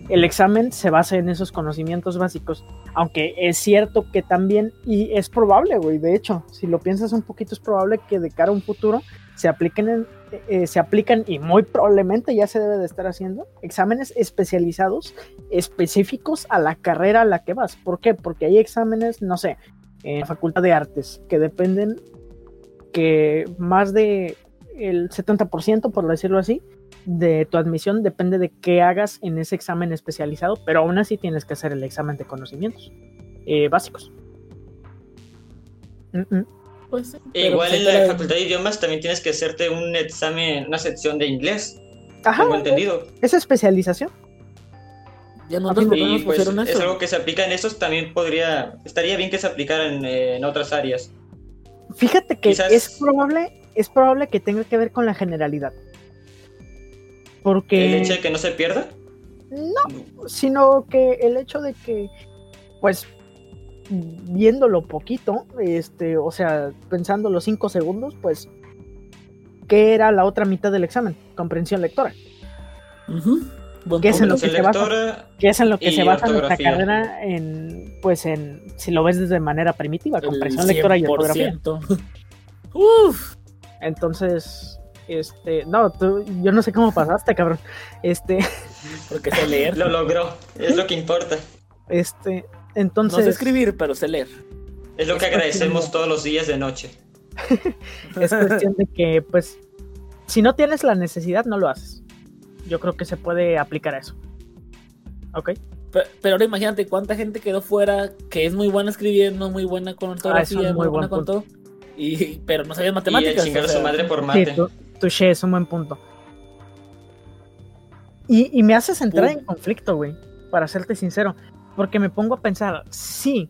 el examen se base en esos conocimientos básicos, aunque es cierto que también, y es probable, güey, de hecho, si lo piensas un poquito es probable que de cara a un futuro se apliquen, en- eh, se aplican y muy probablemente ya se debe de estar haciendo exámenes especializados específicos a la carrera a la que vas. ¿Por qué? Porque hay exámenes, no sé, en la Facultad de Artes que dependen que más de el 70%, por decirlo así, de tu admisión depende de qué hagas en ese examen especializado, pero aún así tienes que hacer el examen de conocimientos eh, básicos. Mm, mm. Pues, igual pues, en la facultad de idiomas también tienes que hacerte un examen, una sección de inglés. Ajá. Tengo entendido. ¿Es especialización? Ya no y pues, es algo que se aplica en estos, también podría, estaría bien que se aplicara en, otras áreas. Fíjate que es probable, es probable que tenga que ver con la generalidad. Porque... ¿El hecho de que no se pierda? No, sino que el hecho de que, pues, viéndolo poquito, este, o sea, pensando los cinco segundos, pues, ¿qué era la otra mitad del examen? Comprensión lectora. ¿Qué es, en lo que se basa, ¿Qué es en lo que se basa nuestra carrera en, pues, en, si lo ves desde manera primitiva, comprensión lectora y ortografía? Uf. Entonces, este, no, tú, yo no sé cómo pasaste, cabrón. Este. Porque sé leer. Lo logró, es lo que importa. Este, entonces. No sé escribir, pero sé leer. Es lo que agradecemos todos los días de noche. es cuestión de que, pues, si no tienes la necesidad, no lo haces. Yo creo que se puede aplicar a eso. ¿Ok? Pero, ahora imagínate cuánta gente quedó fuera que es muy buena escribiendo, muy buena con ortografía, ah, muy, buena con todo. Y, pero no sabía matemáticas. Y su madre por mate. Sí, es un buen punto. Y, me haces entrar en conflicto, güey, para serte sincero. Porque me pongo a pensar, sí,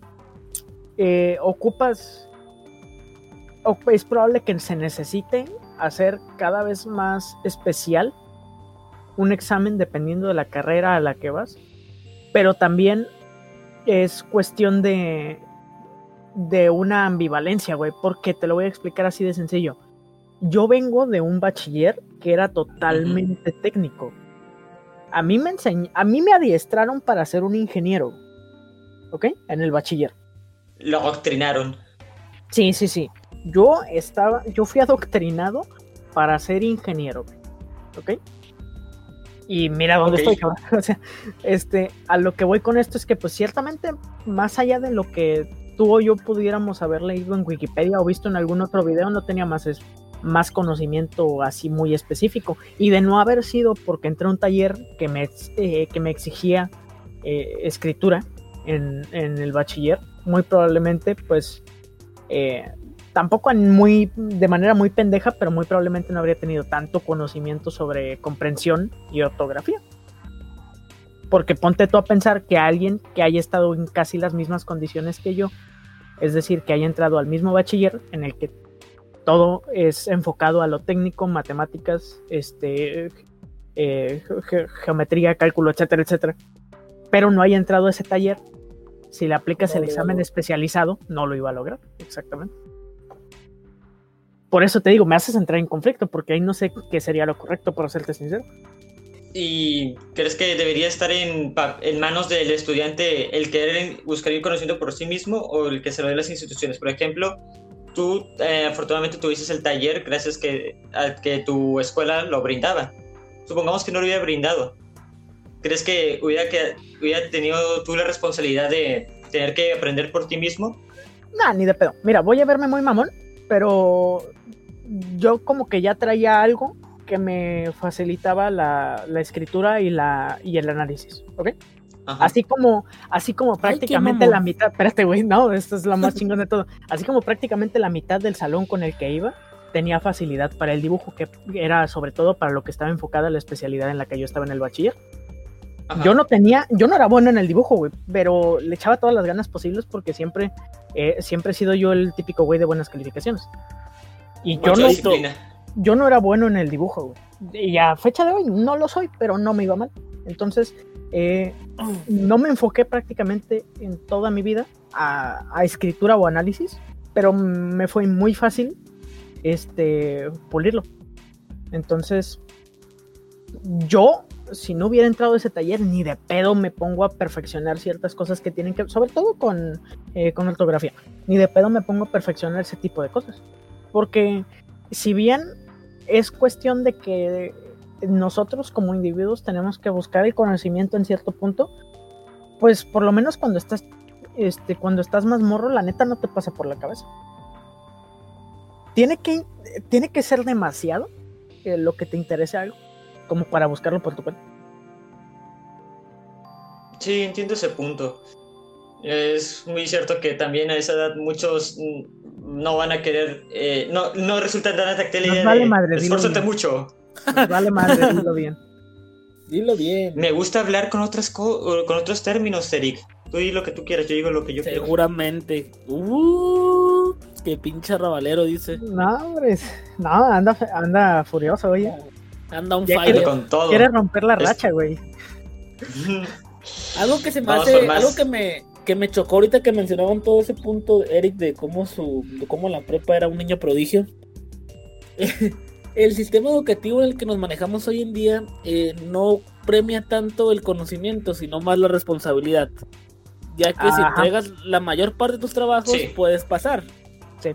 eh, ocupas, es probable que se necesite hacer cada vez más especial un examen dependiendo de la carrera a la que vas, pero también es cuestión de, de una ambivalencia, güey, porque te lo voy a explicar así de sencillo. Yo vengo de un bachiller que era totalmente técnico a mí me enseñ a mí me adiestraron para ser un ingeniero, ¿ok? En el bachiller. Lo adoctrinaron. Sí, sí, sí. Yo estaba, yo fui adoctrinado para ser ingeniero, ¿ok? Y mira dónde estoy, O sea, este, a lo que voy con esto es que, pues, ciertamente, más allá de lo que tú o yo pudiéramos haber leído en Wikipedia o visto en algún otro video, no tenía más eso más conocimiento así muy específico. Y de no haber sido porque entré a un taller que me, eh, que me exigía eh, escritura en, el bachiller, muy probablemente pues eh, tampoco muy, de manera muy pendeja, pero muy probablemente no habría tenido tanto conocimiento sobre comprensión y ortografía. Porque ponte tú a pensar que alguien que haya estado en casi las mismas condiciones que yo, es decir, que haya entrado al mismo bachiller en el que todo es enfocado a lo técnico, matemáticas, este, eh, geometría, cálculo, etcétera, etcétera. Pero no haya entrado a ese taller. Si le aplicas el examen especializado, no lo iba a lograr. Exactamente. Por eso te digo, me haces entrar en conflicto, porque ahí no sé qué sería lo correcto, por serte sincero. ¿Y crees que debería estar en, en, manos del estudiante el querer buscar el conocimiento por sí mismo o el que se lo dé las instituciones? Por ejemplo, tú eh, afortunadamente tuviste el taller gracias que, a que tu escuela lo brindaba. Supongamos que no lo hubiera brindado. ¿Crees que hubiera, que hubiera tenido tú la responsabilidad de tener que aprender por ti mismo? Nah, ni de pedo. Mira, voy a verme muy mamón, pero yo como que ya traía algo que me facilitaba la, la escritura y, la, y el análisis, ¿ok? Así como, así como prácticamente la mitad, espérate, güey, no, esto es lo más chingón de todo. Así como prácticamente la mitad del salón con el que iba tenía facilidad para el dibujo, que era sobre todo para lo que estaba enfocada la especialidad en la que yo estaba en el bachiller. Yo no tenía, yo no era bueno en el dibujo, güey, pero le echaba todas las ganas posibles porque siempre, eh, siempre he sido yo el típico güey de buenas calificaciones. Y yo no, yo no era bueno en el dibujo, güey. Y a fecha de hoy no lo soy, pero no me iba mal. Entonces, eh, no me enfoqué prácticamente en toda mi vida a, escritura o análisis, pero me fue muy fácil este, pulirlo. Entonces, yo, si no hubiera entrado a ese taller, ni de pedo me pongo a perfeccionar ciertas cosas que tienen que, sobre todo con, eh, con ortografía, ni de pedo me pongo a perfeccionar ese tipo de cosas. Porque si bien es cuestión de que nosotros como individuos tenemos que buscar el conocimiento en cierto punto, pues por lo menos cuando estás, este, cuando estás más morro, la neta no te pasa por la cabeza. Tiene que, tiene que ser demasiado eh, lo que te interese algo como para buscarlo por tu cuenta. Sí, entiendo ese punto. Es muy cierto que también a esa edad muchos no van a querer, eh, no, no resulta tan atractiva la idea vale de madre, esfuérzate mucho. Nos vale madre, dilo bien. Dilo bien. Me gusta hablar con otras co- con otros términos, Eric. Tú di lo que tú quieras, yo digo lo que yo quiero. Seguramente. Uh, qué pinche rabalero dice. No, hombre, no, anda, anda furioso, oye. Anda un fire. Con todo. Quiere romper la Es- racha, güey. Algo que se me Vamos hace, algo que me, que me chocó ahorita que mencionaban todo ese punto, Eric, de cómo su, de cómo la prepa era un niño prodigio. el sistema educativo en el que nos manejamos hoy en día eh, no premia tanto el conocimiento, sino más la responsabilidad. Ya que si entregas la mayor parte de tus trabajos, Sí. puedes pasar. Sí.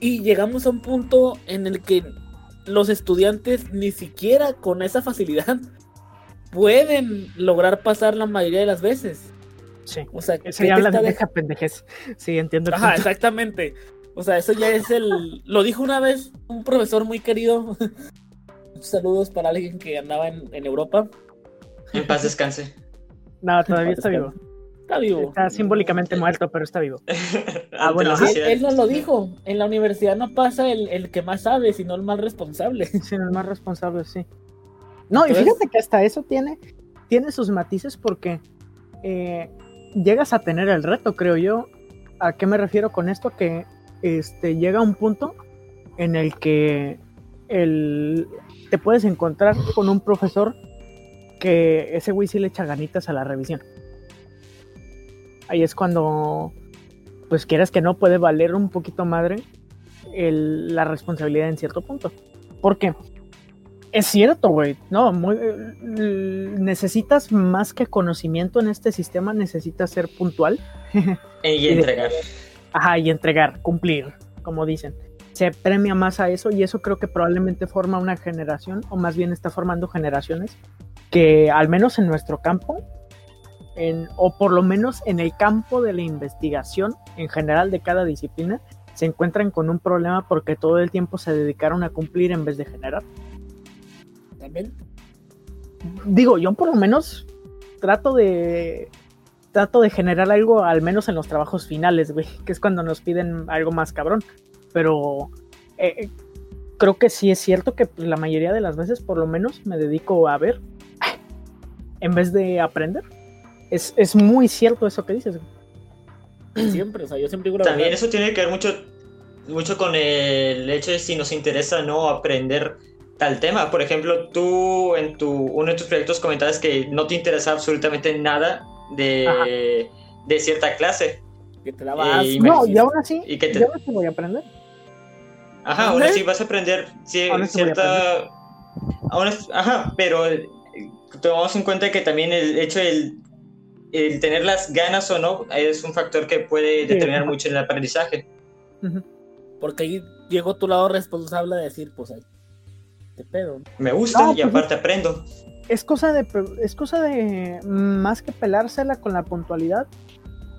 Y llegamos a un punto en el que los estudiantes ni siquiera con esa facilidad pueden lograr pasar la mayoría de las veces. Sí. O sea, Eso ¿qué ya te habla está de dej- deja pendejez. Sí, entiendo. Ajá, punto. exactamente. O sea, eso ya es el. Lo dijo una vez un profesor muy querido. Saludos para alguien que andaba en, en Europa. En paz descanse. No, todavía está vivo. Está vivo. Está simbólicamente muerto, pero está vivo. Ah, bueno, Sí, él, él nos lo dijo. En la universidad no pasa el, el que más sabe, sino el más responsable. Sí, el más responsable, sí. No, y fíjate que hasta eso tiene, tiene sus matices porque eh, llegas a tener el reto, creo yo. ¿A qué me refiero con esto? Que este, llega un punto en el que te puedes encontrar con un profesor que ese güey sí le echa ganitas a la revisión. Ahí es cuando, pues quieras que no, puede valer un poquito madre el- la responsabilidad en cierto punto. ¿Por qué? Es cierto, güey. No, eh, necesitas más que conocimiento en este sistema, necesitas ser puntual. Y entregar. Ajá, y entregar, cumplir, como dicen. Se premia más a eso y eso creo que probablemente forma una generación, o más bien está formando generaciones, que al menos en nuestro campo, en, o por lo menos en el campo de la investigación en general de cada disciplina, se encuentran con un problema porque todo el tiempo se dedicaron a cumplir en vez de generar. También. digo, yo por lo menos trato de trato de generar algo, al menos en los trabajos finales, güey, que es cuando nos piden algo más cabrón. Pero eh, creo que sí es cierto que pues, la mayoría de las veces, por lo menos, me dedico a ver en vez de aprender. Es, es muy cierto eso que dices. güey. Siempre, o sea, yo siempre digo la También verdad. eso tiene que ver mucho, mucho con el hecho de si nos interesa no aprender tal tema. Por ejemplo, tú en tu, uno de tus proyectos comentabas que no te interesa absolutamente nada de, de cierta clase. Que te la vas. Y- No, y aún así, Y que te- yo aún así voy a aprender. Ajá, aún ¿Eh? así vas a aprender cierta... aún así- ajá, pero eh, tomamos en cuenta que también el hecho del el tener las ganas o no es un factor que puede Sí, determinar ajá. mucho en el aprendizaje. Porque ahí llegó tu lado responsable de decir, pues ahí. Te pedo. Me gusta No, y pues, aparte aprendo. Es cosa de es cosa de más que pelársela con la puntualidad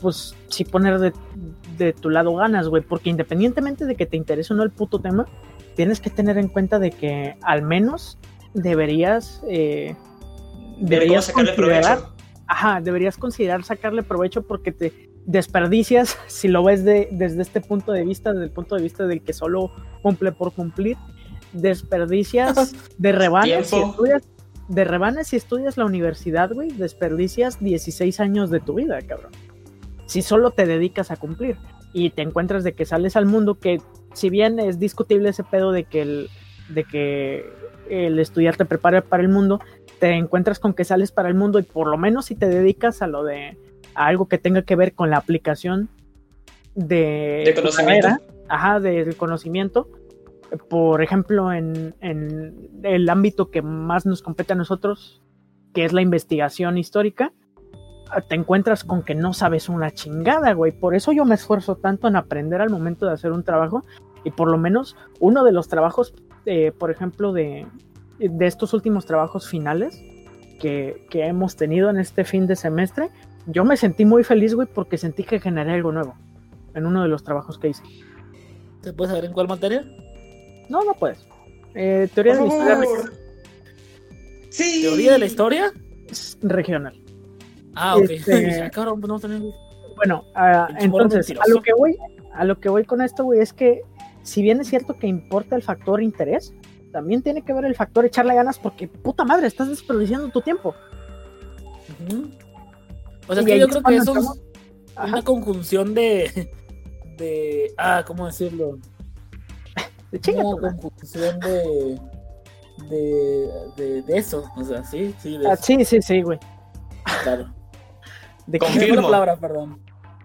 pues sí poner de, de tu lado ganas güey porque independientemente de que te interese o no el puto tema tienes que tener en cuenta de que al menos deberías eh, deberías sacarle considerar provecho. ajá deberías considerar sacarle provecho porque te desperdicias si lo ves de, desde este punto de vista desde el punto de vista del que solo cumple por cumplir desperdicias de rebanes si estudias de rebanes si estudias la universidad güey desperdicias 16 años de tu vida cabrón si solo te dedicas a cumplir y te encuentras de que sales al mundo que si bien es discutible ese pedo de que el de que el estudiar te prepara para el mundo te encuentras con que sales para el mundo y por lo menos si te dedicas a lo de a algo que tenga que ver con la aplicación de, De conocimiento. carrera, ajá, del conocimiento, por ejemplo, en, en el ámbito que más nos compete a nosotros, que es la investigación histórica, te encuentras con que no sabes una chingada, güey. Por eso yo me esfuerzo tanto en aprender al momento de hacer un trabajo y por lo menos uno de los trabajos, eh, por ejemplo, de, de estos últimos trabajos finales que, que hemos tenido en este fin de semestre, yo me sentí muy feliz, güey, porque sentí que generé algo nuevo en uno de los trabajos que hice. ¿Te puedes saber en cuál materia? No, no puedes. Eh, teoría de la historia. favor. Sí. ¿Teoría de la historia? Es regional. Ah, ok. Este- Ah, cabrón, pues Bueno, ah, entonces, a lo que voy, a lo que voy con esto, güey, es que si bien es cierto que importa el factor interés, también tiene que ver el factor echarle ganas porque puta madre, estás desperdiciando tu tiempo. O sea, es que yo creo que eso es una conjunción de. de. Ah, ¿cómo decirlo? De chinga Una de. de. de, de eso. O sea, sí, sí, de Ah, eso, sí, sí, sí, güey. claro. De Confirmo. La palabra, perdón.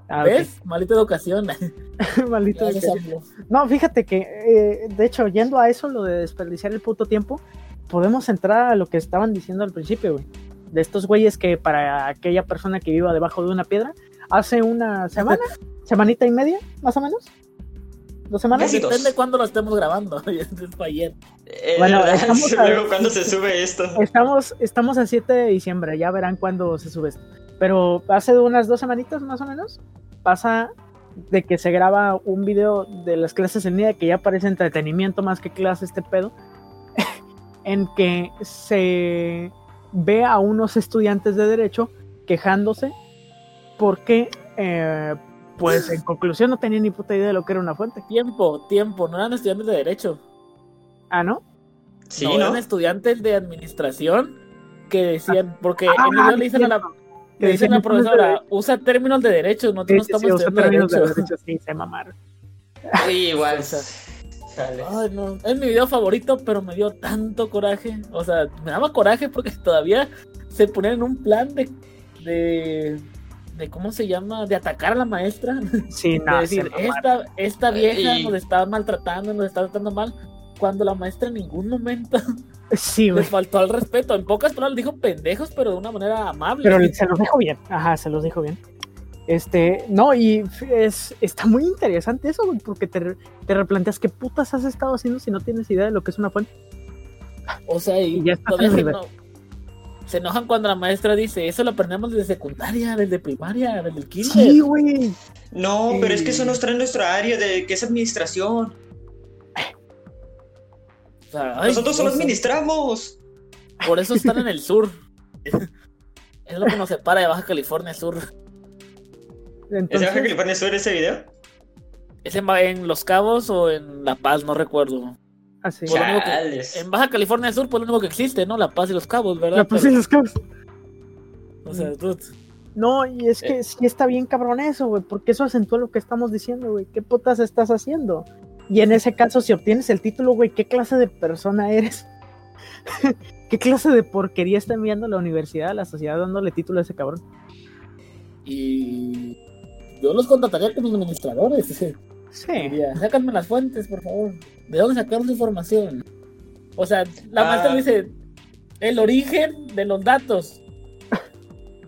Ah. ¿Ves? Maldita educación. No, fíjate que, eh, de hecho, yendo a eso, lo de desperdiciar el puto tiempo, podemos entrar a lo que estaban diciendo al principio, güey. De estos güeyes que para aquella persona que viva debajo de una piedra, hace una semana, semanita y media, más o menos. ¿Dos semanas? Casi dos. Depende de cuándo lo estemos grabando. Ayer. Eh, Bueno, a- Luego, ¿cuándo se sube esto? Estamos, estamos a 7 de diciembre, ya verán cuándo se sube esto. Pero hace unas dos semanitas más o menos, pasa de que se graba un video de las clases en línea que ya parece entretenimiento más que clase este pedo, en que se ve a unos estudiantes de derecho quejándose porque, eh, pues en conclusión no tenían ni puta idea de lo que era una fuente. Tiempo, tiempo. No eran estudiantes de Derecho. Ah, ¿no? Sí, no, ¿no? eran estudiantes de administración que decían. Porque Ah, en el video le dicen a la, le dicen a la decían, "Esto no profesora: usa términos de derecho. Nosotros no Sí, sí, estamos sí, usa estudiando términos de derecho. derecho, sí, se mamaron. Sí, igual. O sea, Chale. Ay, no. Es mi video favorito, pero me dio tanto coraje. O sea, me daba coraje porque todavía se ponían en un plan de. de. De ¿Cómo se llama? De atacar a la maestra. Sí, de no, decir, se mamaron. esta, esta vieja Y- nos está maltratando, nos está tratando mal. Cuando la maestra en ningún momento Sí, le güey. faltó al respeto. En pocas palabras dijo pendejos, pero de una manera amable. Pero se los dijo bien. Ajá, se los dijo bien. Este, no, y es, está muy interesante eso, güey, porque te, te replanteas qué putas has estado haciendo si no tienes idea de lo que es una fuente. O sea, y, Y ya estás en el nivel. Se enojan cuando la maestra dice, eso lo aprendemos desde secundaria, desde primaria, desde el kinder. Sí, güey. No, pero es que eso nos trae nuestra área de que es administración. O sea, ay, Nosotros solo administramos. Por eso están en el sur. Es lo que nos separa de Baja California Sur. ¿Es de Baja California Sur ese video? ¿Es en Los Cabos o en La Paz? No recuerdo. Así. Por lo único que- Chales. En Baja California Sur, pues lo único que existe, ¿no? La Paz y Los Cabos, ¿verdad? La Pero, en los cabos. o sea, dude, No, y es que sí está bien cabrón eso, güey, porque eso acentúa lo que estamos diciendo, güey. ¿Qué putas estás haciendo? Y en ese caso, si obtienes el título, güey, ¿qué clase de persona eres? ¿Qué clase de porquería está enviando la universidad a la sociedad dándole título a ese cabrón? Y yo los contrataría como administradores. Sí. Diría, sácanme las fuentes, por favor. ¿De dónde sacaron su información? O sea, la Ah. maestra dice el origen de los datos.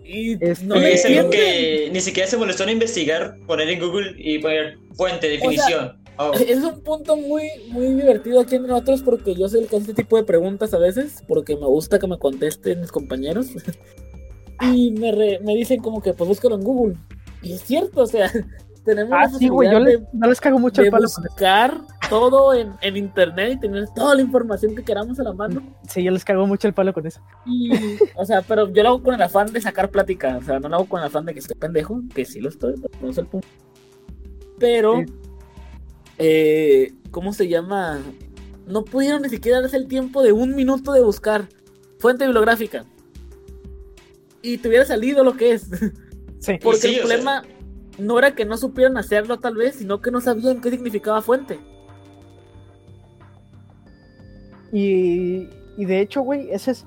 Y Este- no le es que ni siquiera se molestó en investigar, poner en Google y poner fuente, definición. Oh, Es un punto muy, muy divertido aquí entre nosotros porque yo soy el que hace este tipo de preguntas a veces, porque me gusta que me contesten mis compañeros. Y me, re- me dicen como que pues búscalo en Google. Y es cierto, o sea, tenemos Ah, la sí, güey, yo les, yo les cago mucho de, el de palo buscar todo en, en internet y tener toda la información que queramos a la mano. Sí, yo les cago mucho el palo con eso. Y, o sea, pero yo lo hago con el afán de sacar plática. O sea, no lo hago con el afán de que estoy pendejo, que sí lo estoy, pero no es el punto. Pero, Sí. eh, ¿cómo se llama? No pudieron ni siquiera darse el tiempo de un minuto de buscar fuente bibliográfica. Y te hubiera salido lo que es. Sí. Porque sí, el sea- problema no era que no supieran hacerlo tal vez, sino que no sabían qué significaba fuente. Y, y de hecho, güey, ese es.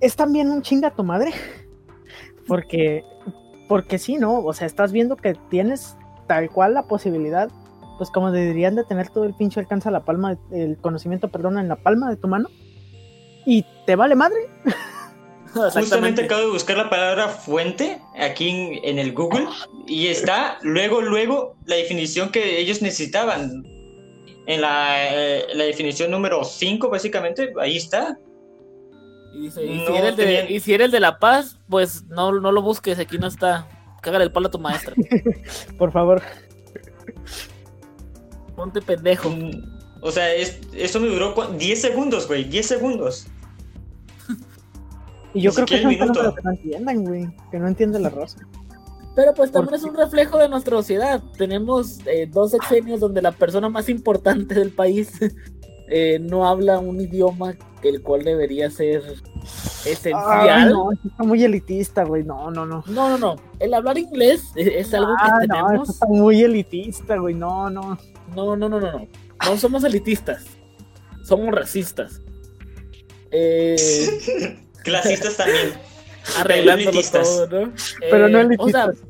Es también un chinga tu madre. Porque. Porque sí, ¿no? O sea, estás viendo que tienes tal cual la posibilidad. Pues como dirían de tener todo el pinche alcance a la palma, el conocimiento, perdón, en la palma de tu mano. Y te vale madre. Justamente acabo de buscar la palabra fuente aquí en, en el Google y está luego, luego la definición que ellos necesitaban. En la, eh, la definición número 5, básicamente, ahí está. Y, dice, y, No si eres de, tenían- y si eres de La Paz, pues no, no lo busques, aquí no está. Cágale el palo a tu maestra. Por favor. Ponte pendejo. Mm, O sea, es- esto me duró cua- 10 segundos, güey, 10 segundos. Y yo creo que el minuto. fenómenos que no entiendan, güey. Que no entienden la raza. Pero pues también es un reflejo de nuestra sociedad. Tenemos eh, dos sexenios donde la persona más importante del país eh, no habla un idioma el cual debería ser esencial. Ay, no, eso está muy elitista, güey. No, no, no. No, no, no. El hablar inglés es, es algo Ah, que no, tenemos. eso está muy elitista, güey. No, no. No, no, no, no, no. No somos elitistas. Somos racistas. Eh, Clasistas también. arreglándolo elitistas. todo, ¿no? Pero no Eh, elitistas. O sea,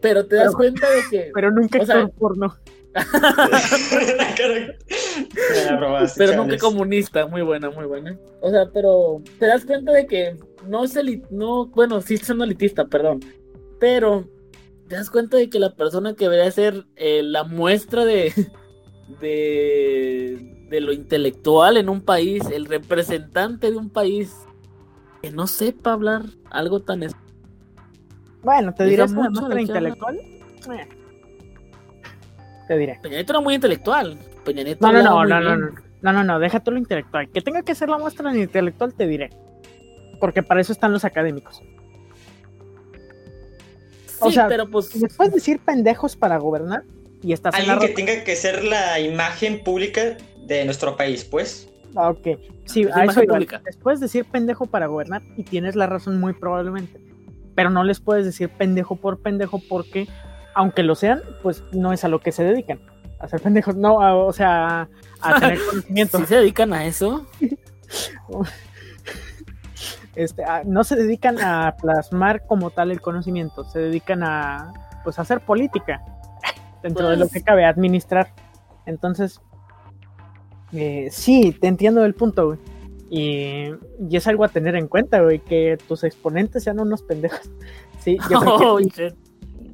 pero te das Pero- cuenta de que. Pero nunca o sea- actor porno. Pero nunca comunista, muy buena, muy buena. O sea, pero te das cuenta de que no es elitista, no, bueno, sí siendo elitista, perdón. Pero te das cuenta de que la persona que debería ser eh, la muestra de, de, de lo intelectual en un país, el representante de un país, que no sepa hablar algo tan... es- Bueno, te diré, mucho de intelectual. Eh. Te diré. Peña Nieto era muy intelectual. Peña Nieto No, no, no, no, no, no. No, no, tú lo intelectual. Que tenga que ser la muestra en intelectual, te diré. Porque para eso están los académicos. o Sí, sea, pero pues... Si después decir pendejos para gobernar y estás en la Alguien que tenga que ser la imagen pública de nuestro país, pues. Ah, Ok, sí, a eso iba. pública. Después decir pendejo para gobernar y tienes la razón muy probablemente. Pero no les puedes decir pendejo por pendejo porque, aunque lo sean, pues no es a lo que se dedican. A ser pendejos, no, a- o sea, a tener conocimiento. Si se dedican a eso, Este, a- no se dedican a plasmar como tal el conocimiento, se dedican a pues a hacer política dentro de lo Pues- que cabe, a administrar. Entonces, eh, sí, te entiendo el punto, güey. Y, y es algo a tener en cuenta, güey, que tus exponentes sean unos pendejos. Sí, yo creo que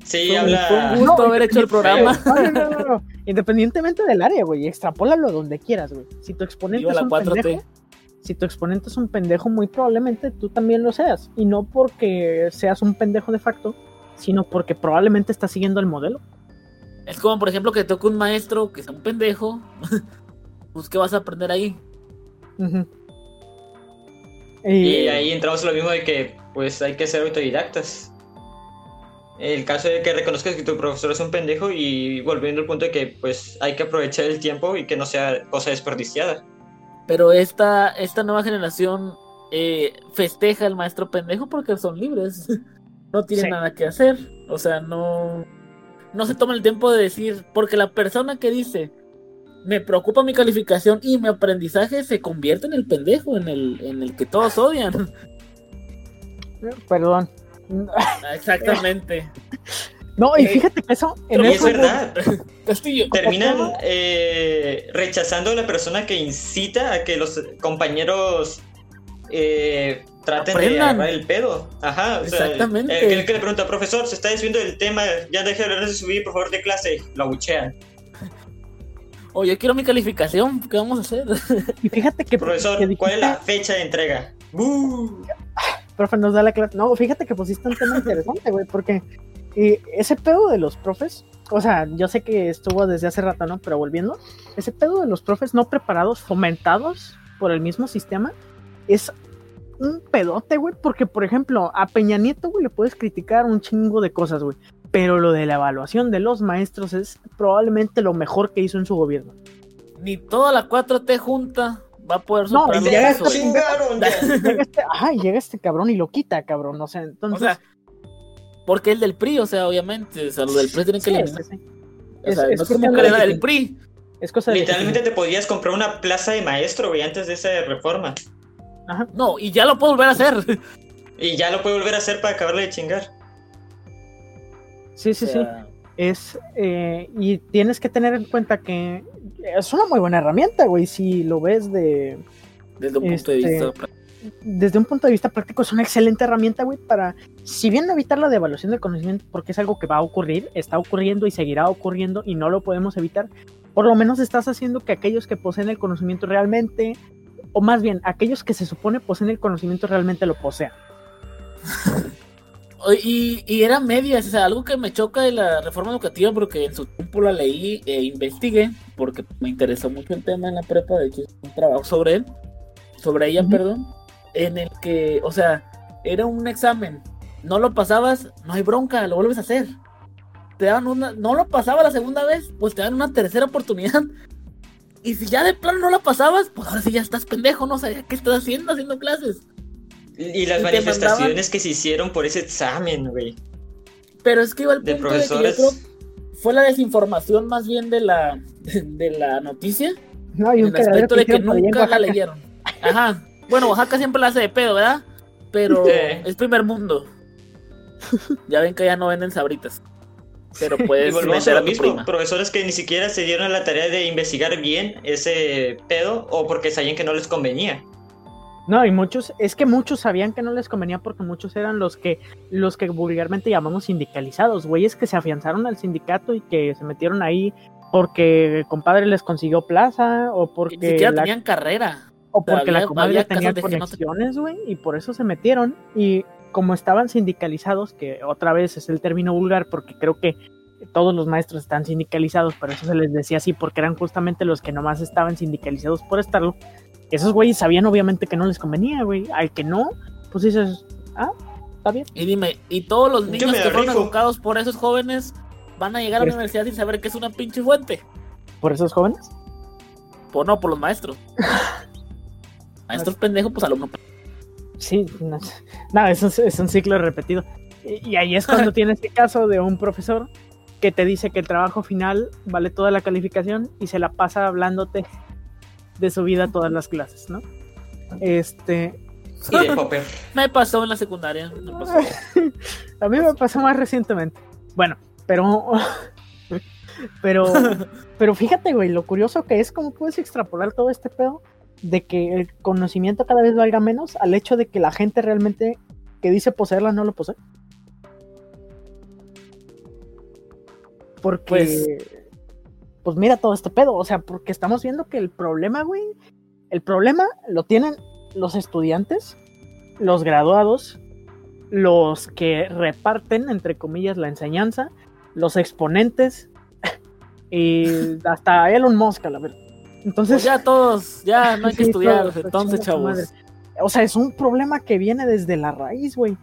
Oh, sí. Fue habla. fue un gusto No, haber hecho el programa. No, no, no, no, no. Independientemente del área, güey, extrapólalo donde quieras, güey. Si tu exponente es un 4T. pendejo, si tu exponente es un pendejo, muy probablemente tú también lo seas. Y no porque seas un pendejo de facto, sino porque probablemente estás siguiendo el modelo. Es como, por ejemplo, que toque un maestro que sea un pendejo. Pues, ¿qué vas a aprender ahí? Y ahí entramos en lo mismo de que pues hay que ser autodidactas. El caso de que reconozcas que tu profesor es un pendejo y volviendo al punto de que pues hay que aprovechar el tiempo y que no sea cosa desperdiciada. Pero esta, esta nueva generación eh, festeja al maestro pendejo porque son libres. No tienen Sí. nada que hacer. O sea, no, no se toma el tiempo de decir, porque la persona que dice, me preocupa mi calificación y mi aprendizaje se convierte en el pendejo, en el, en el que todos odian. Perdón. Exactamente. No, y Eh, fíjate que eso, en Y es eso, verdad, Castillo. terminan eh, rechazando a la persona que incita a que los compañeros eh, traten de agarrar el pedo. Ajá, o sea, Exactamente. el, el que le pregunta, profesor, se está desviando del tema, ya deje de hablar de subir, por favor, de clase. Lo abuchean. Oye, quiero mi calificación. ¿Qué vamos a hacer? y fíjate que, Profesor, que ¿cuál es la fecha de entrega? ¡Bú! profe nos da la clase. No, fíjate que pusiste un tema interesante, güey, porque eh, ese pedo de los profes, o sea, yo sé que estuvo desde hace rato, ¿no? Pero volviendo, ese pedo de los profes no preparados, fomentados por el mismo sistema, es un pedote, güey, porque, por ejemplo, a Peña Nieto, güey, le puedes criticar un chingo de cosas, güey. Pero lo de la evaluación de los maestros es probablemente lo mejor que hizo en su gobierno. Ni toda la 4T junta va a poder No, superar ya que esto hizo. chingaron! Llega este, ajá, y llega este cabrón y lo quita, cabrón. O sea, entonces. O sea, porque es del PRI, o sea, obviamente, o sea, lo del PRI tienen que sí, eliminar. sí, sí. O Es- sea, es no es cuestión como de que era del PRI. Es cosa de. Literalmente te podías comprar una plaza de maestro, güey, antes de esa reforma. Ajá. No, y ya lo puedo volver a hacer. Y ya lo puede volver a hacer para acabarle de chingar. Sí, sí, O sí. Es, eh, y tienes que tener en cuenta que es una muy buena herramienta, güey. Si lo ves de Desde un punto de Este, vista. desde un punto de vista práctico, es una excelente herramienta, güey, para, si bien evitar la devaluación del conocimiento, porque es algo que va a ocurrir, está ocurriendo y seguirá ocurriendo y no lo podemos evitar, por lo menos estás haciendo que aquellos que poseen el conocimiento realmente, o más bien, aquellos que se supone poseen el conocimiento realmente lo posean. O- Y, y era medias, o sea, algo que me choca de la reforma educativa, porque en su tiempo la leí e investigué, porque me interesó mucho el tema en la prepa, de hecho, un trabajo sobre él, sobre ella, perdón, en el que, o sea, era un examen. No lo pasabas, no hay bronca, lo vuelves a hacer. Te daban una, no lo pasaba la segunda vez, pues te dan una tercera oportunidad. Y si ya de plano no la pasabas, pues ahora sí ya estás pendejo, no sabía qué estás haciendo haciendo clases. Y las manifestaciones que se hicieron por ese examen, güey. Pero es que iba el punto de, que yo creo fue la desinformación más bien de la, de la noticia. No, y un el aspecto de que nunca la leyeron. Ajá. Bueno, Oaxaca siempre la hace de pedo, ¿verdad? Pero es primer mundo. Ya ven que ya no venden sabritas. Pero puedes. Y volvemos a lo mismo. Profesores que ni siquiera se dieron la tarea de investigar bien ese pedo o porque sabían que no les convenía. No, y muchos, es que muchos sabían que no les convenía porque muchos eran los que, los que vulgarmente llamamos sindicalizados, güeyes que se afianzaron al sindicato y que se metieron ahí porque el compadre les consiguió plaza o porque... Ni siquiera tenían carrera. O porque la comadre tenía conexiones, güey, y por eso se metieron. Y como estaban sindicalizados, que otra vez es el término vulgar porque creo que todos los maestros están sindicalizados, pero eso se les decía así porque eran justamente los que nomás estaban sindicalizados por estarlo esos güeyes sabían obviamente que no les convenía, güey. Al que no, pues dices, ah, está bien. Y dime, ¿y todos los niños que fueron educados por esos jóvenes van a llegar a la universidad sin saber que es una pinche fuente? ¿Por esos jóvenes? Por no, por los maestros. maestros pendejos, pues alumnos. Sí, no, no es, un, es un ciclo repetido. Y, ahí es cuando tienes este caso de un profesor que te dice que el trabajo final vale toda la calificación y se la pasa hablándote de su vida todas las clases, ¿no? Este. me pasó en la secundaria. a mí me pasó más recientemente. Bueno, pero. pero. Pero fíjate, güey, lo curioso que es cómo puedes extrapolar todo este pedo de que el conocimiento cada vez valga menos al hecho de que la gente realmente que dice poseerla no lo posee. Porque. Pues, pues mira todo este pedo, o sea, porque estamos viendo que el problema, güey, el problema lo tienen los estudiantes, los graduados, los que reparten, entre comillas, la enseñanza, los exponentes y hasta Elon Musk, a la verdad. Entonces, pues ya todos, ya no hay que estudiar, entonces, chavos. O sea, es un problema que viene desde la raíz, güey.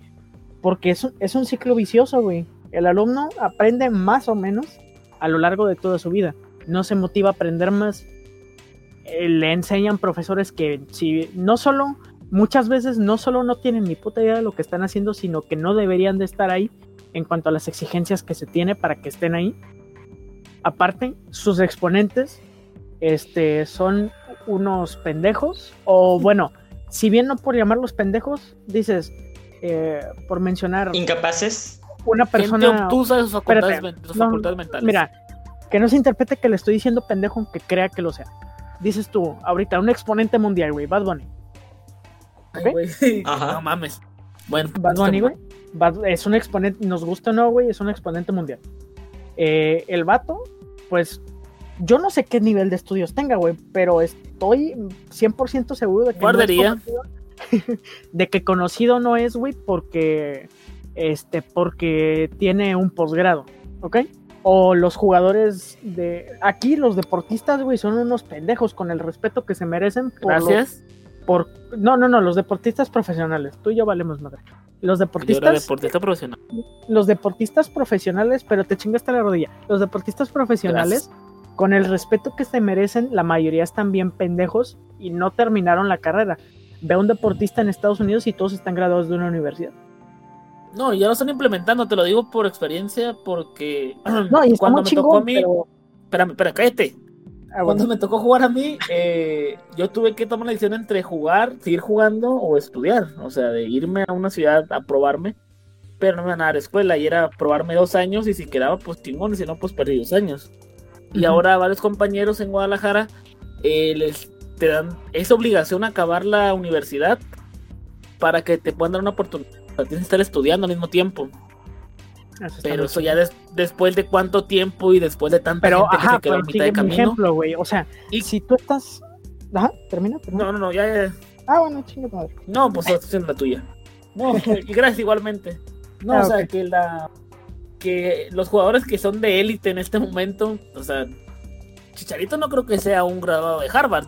Porque es es un ciclo vicioso, güey. El alumno aprende más o menos a lo largo de toda su vida no se motiva a aprender más. Eh, le enseñan profesores que si no solo, muchas veces no solo no tienen ni puta idea de lo que están haciendo, sino que no deberían de estar ahí en cuanto a las exigencias que se tiene para que estén ahí. Aparte, sus exponentes este, son unos pendejos, o bueno, si bien no por llamarlos pendejos, dices, eh, por mencionar... Incapaces. Una persona... obtusa sus facultades, mentales. Mira, que no se interprete que le estoy diciendo pendejo aunque crea que lo sea. Dices tú, ahorita, un exponente mundial, güey, Bad Bunny. No mames. Bueno, Bad Bunny, güey. es un exponente, nos gusta o no, güey, es un exponente mundial. Eh, el vato, pues, yo no sé qué nivel de estudios tenga, güey, pero estoy 100% seguro de que Guardería. de que conocido no es, güey, porque, este, porque tiene un posgrado, ¿ok? O los jugadores de. Aquí, los deportistas, güey, son unos pendejos con el respeto que se merecen. Por Gracias. por... No, no, no, los deportistas profesionales. Tú y yo valemos madre. Los deportistas. deportista profesional. Los deportistas profesionales, pero te chingaste la rodilla. Los deportistas profesionales, con el respeto que se merecen, la mayoría están bien pendejos y no terminaron la carrera. Ve a un deportista en Estados Unidos y todos están graduados de una universidad. No, ya lo están implementando, te lo digo por experiencia, porque no, y cuando me tocó a mí. Espérame, espérame, cállate. Ah, cuando me tocó jugar a mí, eh, yo tuve que tomar la decisión entre jugar, seguir jugando o estudiar. O sea, de irme a una ciudad a probarme, pero no me iban a dar escuela. Y era probarme dos años y si quedaba, pues chingón, y si no, pues perdí dos años. Y ahora varios compañeros en Guadalajara eh, les te dan esa obligación acabar la universidad para que te puedan dar una oportunidad tienes que estar estudiando al mismo tiempo. pero eso ya después de cuánto tiempo y después de tanta pero, gente que se quedó a mitad de camino. ejemplo, güey. O sea, y si tú estás. Ajá, termina, No, no, no, ya, ya. Ah, bueno, chinga madre. No, pues es la tuya. No, y gracias igualmente. No, ah, o sea, que la. Que los jugadores que son de élite en este momento, o sea, Chicharito no creo que sea un graduado de Harvard.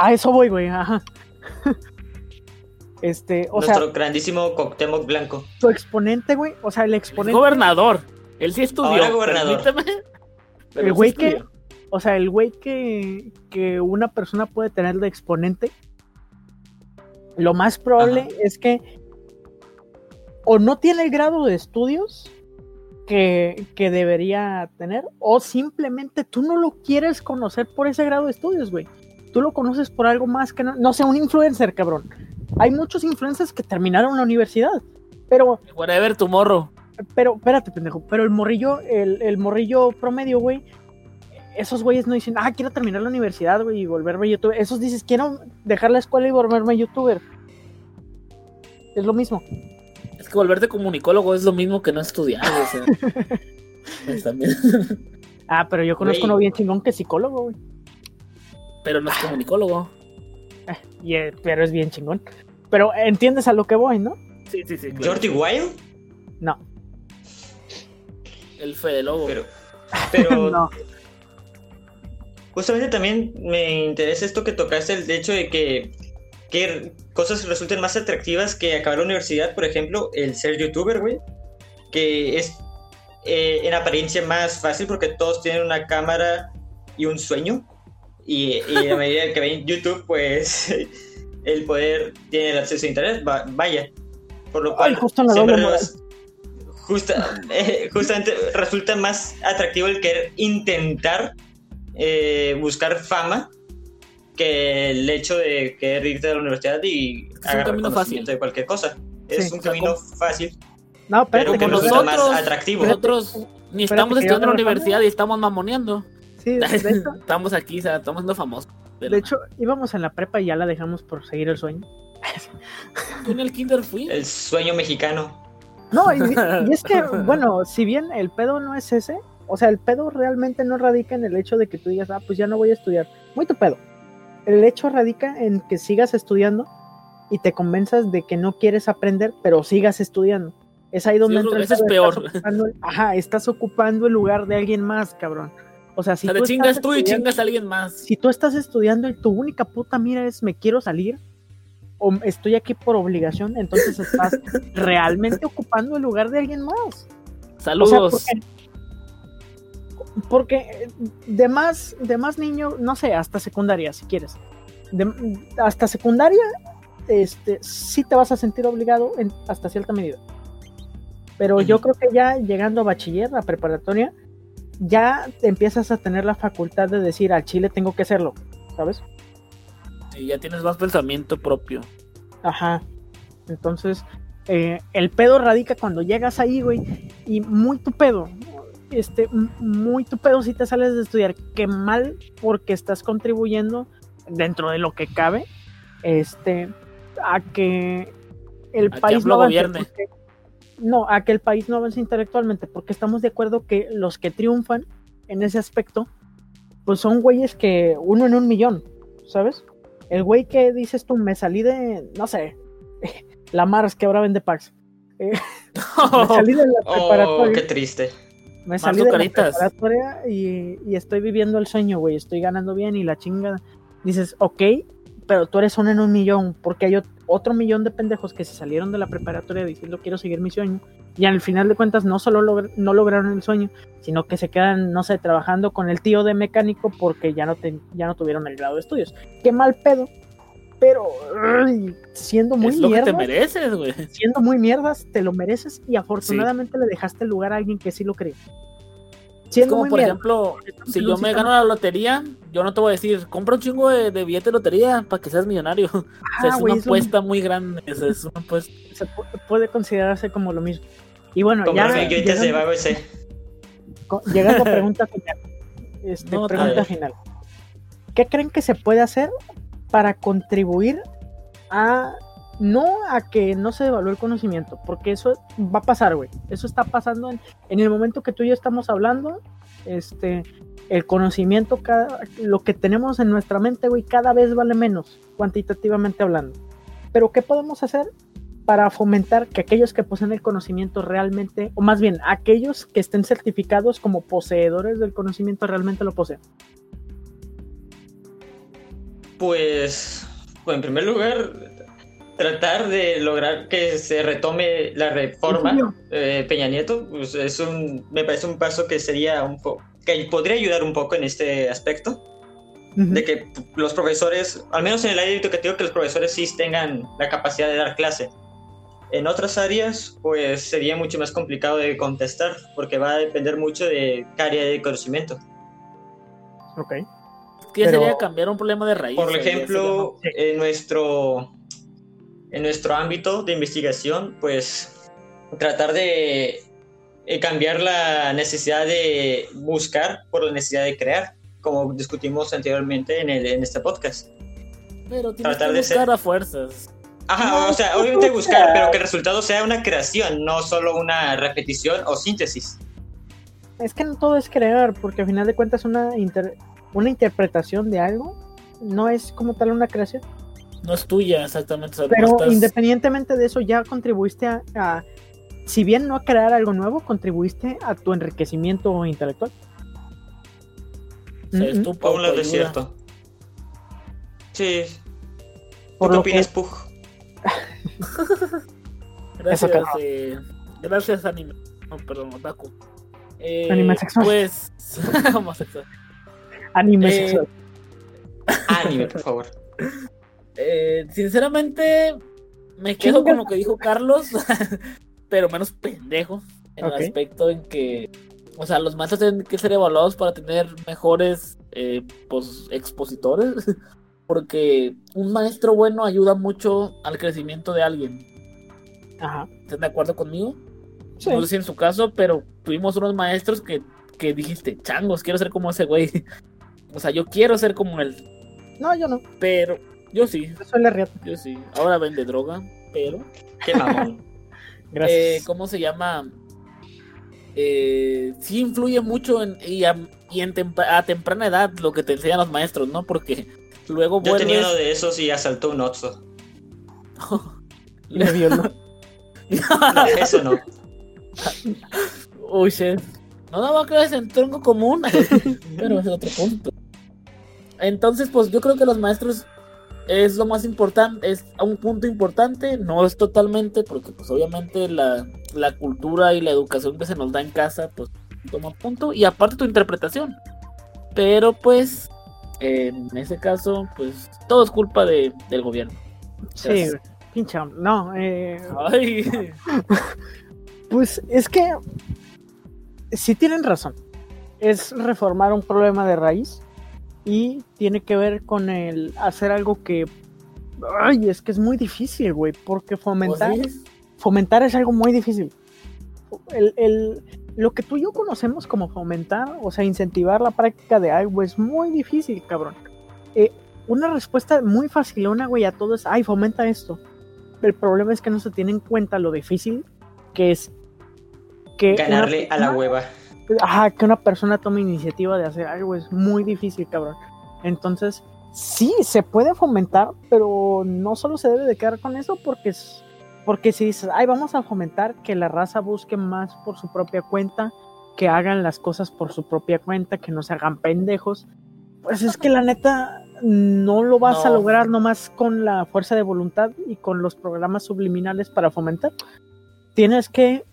Ah, eso voy, güey, ajá. Este, o Nuestro sea, grandísimo Cuauhtémoc Blanco. tu exponente, güey, o sea, el exponente, Gobernador. Él sí estudió. Ahora gobernador. permíteme, pero el sí güey que, estudió. o sea, el güey que, que una persona puede tener de exponente, lo más probable Ajá. es que o no tiene el grado de estudios que, que debería tener, o simplemente tú no lo quieres conocer por ese grado de estudios, güey. Tú lo conoces por algo más que no, no sé, un influencer, cabrón. Hay muchos influencers que terminaron la universidad, pero Whatever tu morro. pero, espérate, pendejo. Pero el morrillo, el, el morrillo promedio, güey. Esos güeyes no dicen, ah, quiero terminar la universidad, güey, y volverme youtuber. Esos dices, quiero dejar la escuela y volverme youtuber. Es lo mismo. Es que volverte comunicólogo es lo mismo que no estudiar. O sea. Pues también. Ah, pero yo conozco Güey. uno bien chingón que es psicólogo, güey. Pero no es comunicólogo. Y, eh, pero es bien chingón. Pero entiendes a lo que voy, ¿no? Sí, sí, sí. claro. Jordi Wild, No, El Fede Lobo. pero. Pero no. justamente también me interesa esto que tocaste, el hecho de que, que cosas resulten más atractivas que acabar la universidad, por ejemplo, el ser youtuber, güey. Que es eh, en apariencia más fácil porque todos tienen una cámara y un sueño. Y, y a medida que ven YouTube, pues el poder tiene el acceso a internet, va- vaya. Por lo cual, Ay, justo en la siempre doble moral. nos- justa- eh, justamente resulta más atractivo el querer intentar eh, buscar fama que el hecho de querer irte a la universidad y un agarrar camino conocimiento fácil. de cualquier cosa. Es Sí, un camino como- fácil, No, pero espérate, que nosotros- más atractivo. Nosotros ni estamos estudiando en la universidad y estamos mamoneando. Sí, de hecho, Estamos aquí, o sea, estamos siendo famosos. de hecho, íbamos en la prepa y ya la dejamos por seguir el sueño. Yo en el kinder fui. El sueño mexicano. No, y, y es que, bueno, si bien el pedo no es ese, o sea, el pedo realmente no radica en el hecho de que tú digas, ah, pues ya no voy a estudiar. Muy tu pedo. El hecho radica en que sigas estudiando y te convenzas de que no quieres aprender, pero sigas estudiando. Es ahí donde Sí, entra el eso es peor. estás ocupando el- ajá, estás ocupando el lugar de alguien más, cabrón. O sea, si o sea, tú chingas estás tú y estudiando- chingas a alguien más. si tú estás estudiando y tu única puta mira es me quiero salir o estoy aquí por obligación, entonces estás realmente ocupando el lugar de alguien más. O sea, Saludos. porque, porque eh, de más, de más niño, no sé, hasta secundaria, si quieres. De- hasta secundaria, este, sí te vas a sentir obligado en, hasta cierta medida. Pero yo creo que ya llegando a bachiller, a preparatoria, ya empiezas a tener la facultad de decir al chile tengo que hacerlo, ¿sabes? Y ya tienes más pensamiento propio. Ajá. Entonces, eh, el pedo radica cuando llegas ahí, güey, y muy tu pedo. Este, muy tu pedo si te sales de estudiar. Qué mal porque estás contribuyendo dentro de lo que cabe, este, a que el A país no gobierne. porque- no, a que el país no avance intelectualmente, porque estamos de acuerdo que los que triunfan en ese aspecto, pues son güeyes que uno en un millón, ¿sabes? El güey que dices tú, me salí de, no sé, la Mars que ahora vende packs. Eh, me salí de la Oh, preparatoria. qué triste. Me salí de la preparatoria y, y estoy viviendo el sueño, güey. Estoy ganando bien y la chinga. Dices, ok, pero tú eres uno en un millón, porque hay ot- otro millón de pendejos que se salieron de la preparatoria diciendo quiero seguir mi sueño. Y al final de cuentas no solo logr- no lograron el sueño, sino que se quedan, no sé, trabajando con el tío de mecánico porque ya no, te- ya no tuvieron el grado de estudios. Qué mal pedo, pero siendo muy es lo que te mereces, güey. siendo muy mierdas, te lo mereces y afortunadamente le dejaste el lugar a alguien que sí lo cree. Es como, por ejemplo, si yo me gano la lotería, yo no te voy a decir, compra un chingo de, de billete de lotería para que seas millonario. O sea, es una es lo apuesta muy grande. o sea, es una apuesta. se pu- puede considerarse como lo mismo. Y bueno, Como ya de llegando, BBC. co- llegando a pregunta final. Este, No, pregunta final. ¿Qué creen que se puede hacer para contribuir a no a que no se devalúe el conocimiento? Porque eso va a pasar, güey. Eso está pasando en, en el momento que tú y yo estamos hablando. Este, el conocimiento, cada, lo que tenemos en nuestra mente, güey, cada vez vale menos, cuantitativamente hablando. Pero, ¿qué podemos hacer para fomentar que aquellos que poseen el conocimiento realmente, o más bien, aquellos que estén certificados como poseedores del conocimiento realmente lo poseen? Pues, pues, en primer lugar, tratar de lograr que se retome la reforma eh, Peña Nieto, pues es un, me parece un paso que sería un poco, que podría ayudar un poco en este aspecto. De que los profesores, al menos en el área educativo, que los profesores sí tengan la capacidad de dar clase. En otras áreas, pues sería mucho más complicado de contestar, porque va a depender mucho de qué área de conocimiento. Ok. Que sería cambiar un problema de raíz. Por ejemplo, en nuestro, en nuestro ámbito de investigación, pues tratar de eh, cambiar la necesidad de buscar por la necesidad de crear, como discutimos anteriormente en, el, en este podcast. Pero tienes tratar que buscar a fuerzas. Ajá, o sea, obviamente buscar, pero que el resultado sea una creación, no solo una repetición o síntesis. Es que no todo es crear, porque al final de cuentas una, una interpretación de algo no es como tal una creación. No es tuya, exactamente. Pero independientemente de eso, ya contribuiste a, si bien no a crear algo nuevo, contribuiste a tu enriquecimiento intelectual. O sea, es tu de cierto. Sí. ¿Por ¿Qué opinas, Pug? gracias, eh, gracias, anime. No, perdón, Otaku. Eh, anime sexual. Pues, homosexual. Anime eh, sexual. Anime, por favor. Eh, sinceramente, me quedo con lo que dijo Carlos, pero menos pendejo. En el aspecto en que, o sea, los maestros tienen que ser evaluados para tener mejores eh, pues, expositores. Porque un maestro bueno ayuda mucho al crecimiento de alguien. Ajá. ¿Están de acuerdo conmigo? No sé si en su caso, pero tuvimos unos maestros que, que dijiste, changos, quiero ser como ese güey. O sea, yo quiero ser como él. No, yo no. Pero yo sí. Yo soy la Yo sí. Ahora vende droga, pero. Qué mamón. Gracias. Eh, ¿Cómo se llama? Eh, sí influye mucho en, y, a, temprana edad lo que te enseñan los maestros, ¿no? Porque luego Yo tenía uno de esos y asaltó un Otso. Le violó. no, eso no. Uy, shit. No daba clases en tronco común, pero es otro punto. Entonces, pues yo creo que los maestros es lo más importante, es un punto importante, no es totalmente, porque pues obviamente la, cultura y la educación que se nos da en casa, pues toma punto, y aparte tu interpretación. Pero pues, en ese caso, pues todo es culpa de, del gobierno. Sí, pincha, no, eh... pues es que si tienen razón, es reformar un problema de raíz y tiene que ver con el hacer algo que ay, es que es muy difícil, güey, porque fomentar fomentar es algo muy difícil. El, lo que tú y yo conocemos como fomentar, o sea, incentivar la práctica de algo es muy difícil, cabrón. Eh, una respuesta muy facilona, güey, a todo es, ay, fomenta esto. El problema es que no se tiene en cuenta lo difícil que es que... Ganarle a la hueva ajá, que una persona tome iniciativa de hacer algo es muy difícil, cabrón. Entonces, sí, se puede fomentar, pero no solo se debe de quedar con eso porque es, porque si dices, ay, vamos a fomentar que la raza busque más por su propia cuenta, que hagan las cosas por su propia cuenta, que no se hagan pendejos, pues es que la neta no lo vas a lograr nomás con la fuerza de voluntad y con los programas subliminales para fomentar. Tienes que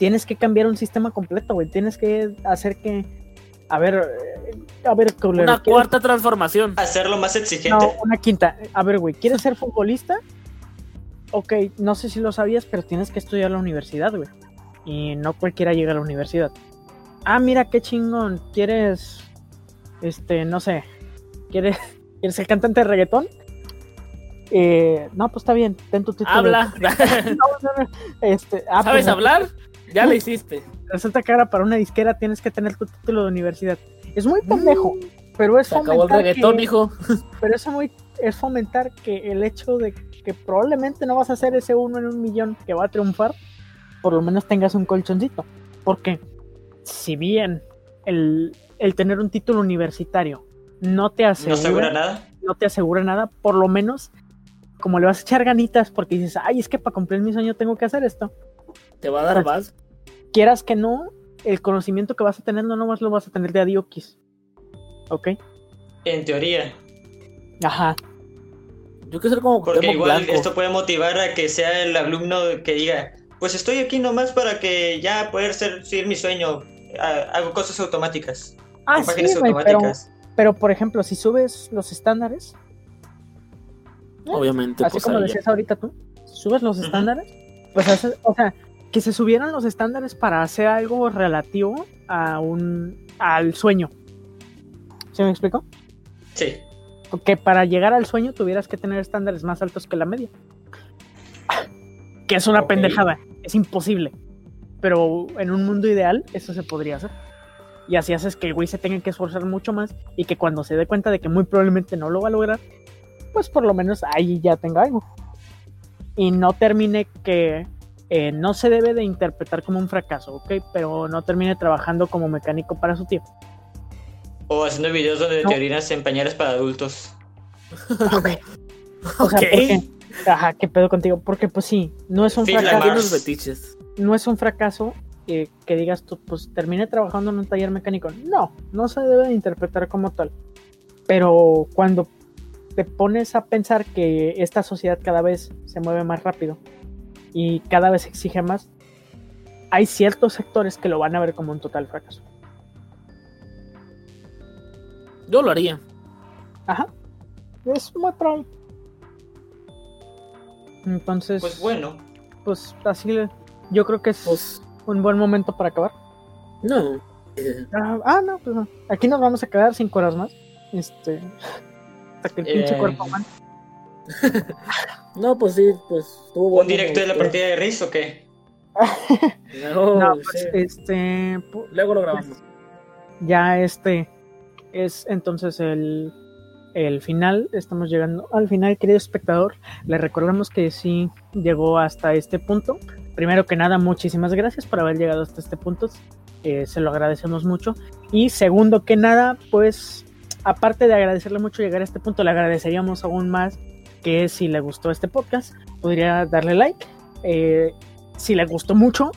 tienes que cambiar un sistema completo, güey. Tienes que hacer que. A ver, eh, a ver, Una cuarta transformación. Hacerlo más exigente. No, una quinta. A ver, güey, ¿quieres ser futbolista? Ok, no sé si lo sabías, pero tienes que estudiar la universidad, güey. Y no cualquiera llega a la universidad. Ah, mira qué chingón. ¿Quieres. Este, no sé. ¿Quieres, ¿quieres ser cantante de reggaetón? Eh, no, pues está bien, ten tu título. Habla. Este, ah, ¿Sabes pues, hablar? Ya lo hiciste. Resulta que ahora para una disquera tienes que tener tu título de universidad. Es muy pendejo, mm. pero es Se acabó el reggaetón, hijo. Pero eso muy, es fomentar que el hecho de que probablemente no vas a ser ese uno en un millón que va a triunfar, por lo menos tengas un colchoncito. Porque si bien el, el tener un título universitario no te asegura, ¿No asegura nada? No te asegura nada, por lo menos como le vas a echar ganitas porque dices, ay, es que para cumplir mi sueño tengo que hacer esto te va a dar más. Quieras que no, el conocimiento que vas a tener no nomás lo vas a tener de Adiokis. ¿Ok? En teoría. Ajá. Yo quiero ser como Porque igual Blanco. esto puede motivar a que sea el alumno que diga, pues estoy aquí nomás para que ya poder ser, seguir mi sueño. Ha- Hago cosas automáticas. Ah, sí, pero, automáticas. pero por ejemplo, si subes los estándares, Obviamente, así pues como ahí ya. decías ahorita tú, si subes los estándares, pues hace- o sea, que se subieran los estándares para hacer algo relativo a un al sueño. ¿Se me explicó? Sí. Que para llegar al sueño tuvieras que tener estándares más altos que la media. Que es una pendejada, es imposible. Pero en un mundo ideal eso se podría hacer. Y así haces que el güey se tenga que esforzar mucho más y que cuando se dé cuenta de que muy probablemente no lo va a lograr, pues por lo menos ahí ya tenga algo. Y no termine que eh, no se debe de interpretar como un fracaso, ¿ok? Pero no termine trabajando como mecánico para su tío. O haciendo videos donde No. te orinas en pañales para adultos. O sea, Ok. porque, ajá, ¿qué pedo contigo? Porque pues sí, no es un fracaso, no es un fracaso eh, que digas tú, pues terminé trabajando en un taller mecánico. No, no se debe de interpretar como tal. Pero cuando te pones a pensar que esta sociedad cada vez se mueve más rápido y cada vez exige más, hay ciertos sectores que lo van a ver como un total fracaso. Yo lo haría. Ajá. Es muy probable. Entonces, Pues bueno, pues así le- yo creo que es Pues, un buen momento para acabar. no. Eh, Ah, ah, no, pues no. Aquí nos vamos a quedar cinco horas más. Este. Hasta que el pinche Eh, cuerpo. No, pues sí, pues estuvo ¿un bueno. directo de la partida de Riz o qué? No, no, sí. pues este. Luego lo grabamos. Ya este es entonces el, el final. Estamos llegando al final, querido espectador. Le recordamos que sí llegó hasta este punto. Primero que nada, muchísimas gracias por haber llegado hasta este punto. Eh, se lo agradecemos mucho. Y segundo que nada, pues aparte de agradecerle mucho llegar a este punto, le agradeceríamos aún más que si le gustó este podcast, podría darle like. Eh, si le gustó mucho,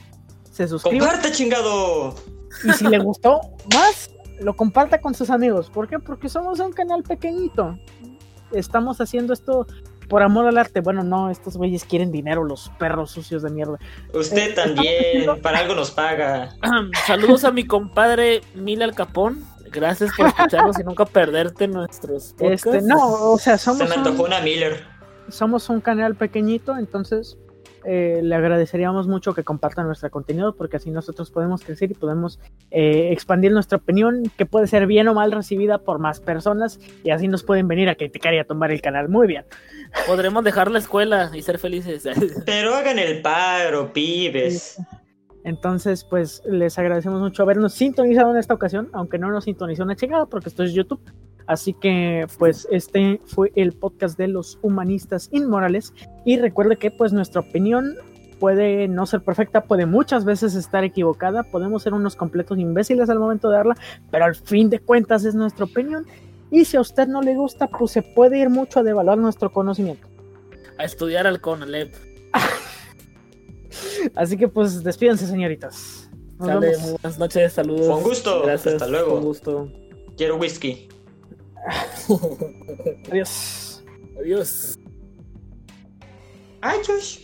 se suscribe. ¡Comparte, chingado! Y si le gustó más, lo comparta con sus amigos. ¿Por qué? Porque somos un canal pequeñito. Estamos haciendo esto por amor al arte. Bueno, no, estos güeyes quieren dinero, los perros sucios de mierda. Usted Eh, también, para algo nos paga. Saludos a mi compadre Mil Al Capón. Gracias por escucharnos y nunca perderte nuestros podcasts. Este, no, o sea, Se somos me antojó un, una Miller. somos un canal pequeñito, entonces eh, le agradeceríamos mucho que compartan nuestro contenido porque así nosotros podemos crecer y podemos eh, expandir nuestra opinión que puede ser bien o mal recibida por más personas y así nos pueden venir a criticar y a tomar el canal. Muy bien. Podremos dejar la escuela y ser felices. Pero hagan el paro, pibes. Entonces, pues les agradecemos mucho habernos sintonizado en esta ocasión, aunque no nos sintonizó una chingada porque esto es YouTube. Así que, pues, este fue el podcast de los humanistas inmorales. Y recuerde que, pues, nuestra opinión puede no ser perfecta, puede muchas veces estar equivocada, podemos ser unos completos imbéciles al momento de darla, pero al fin de cuentas es nuestra opinión. Y si a usted no le gusta, pues se puede ir mucho a devaluar nuestro conocimiento. a estudiar al Conalep. Así que, pues, despídense, señoritas. Nos Sale, vemos. buenas noches, saludos. Con gusto, Gracias. hasta luego. Con gusto. Quiero whisky. Adiós. Adiós. Ay, Josh.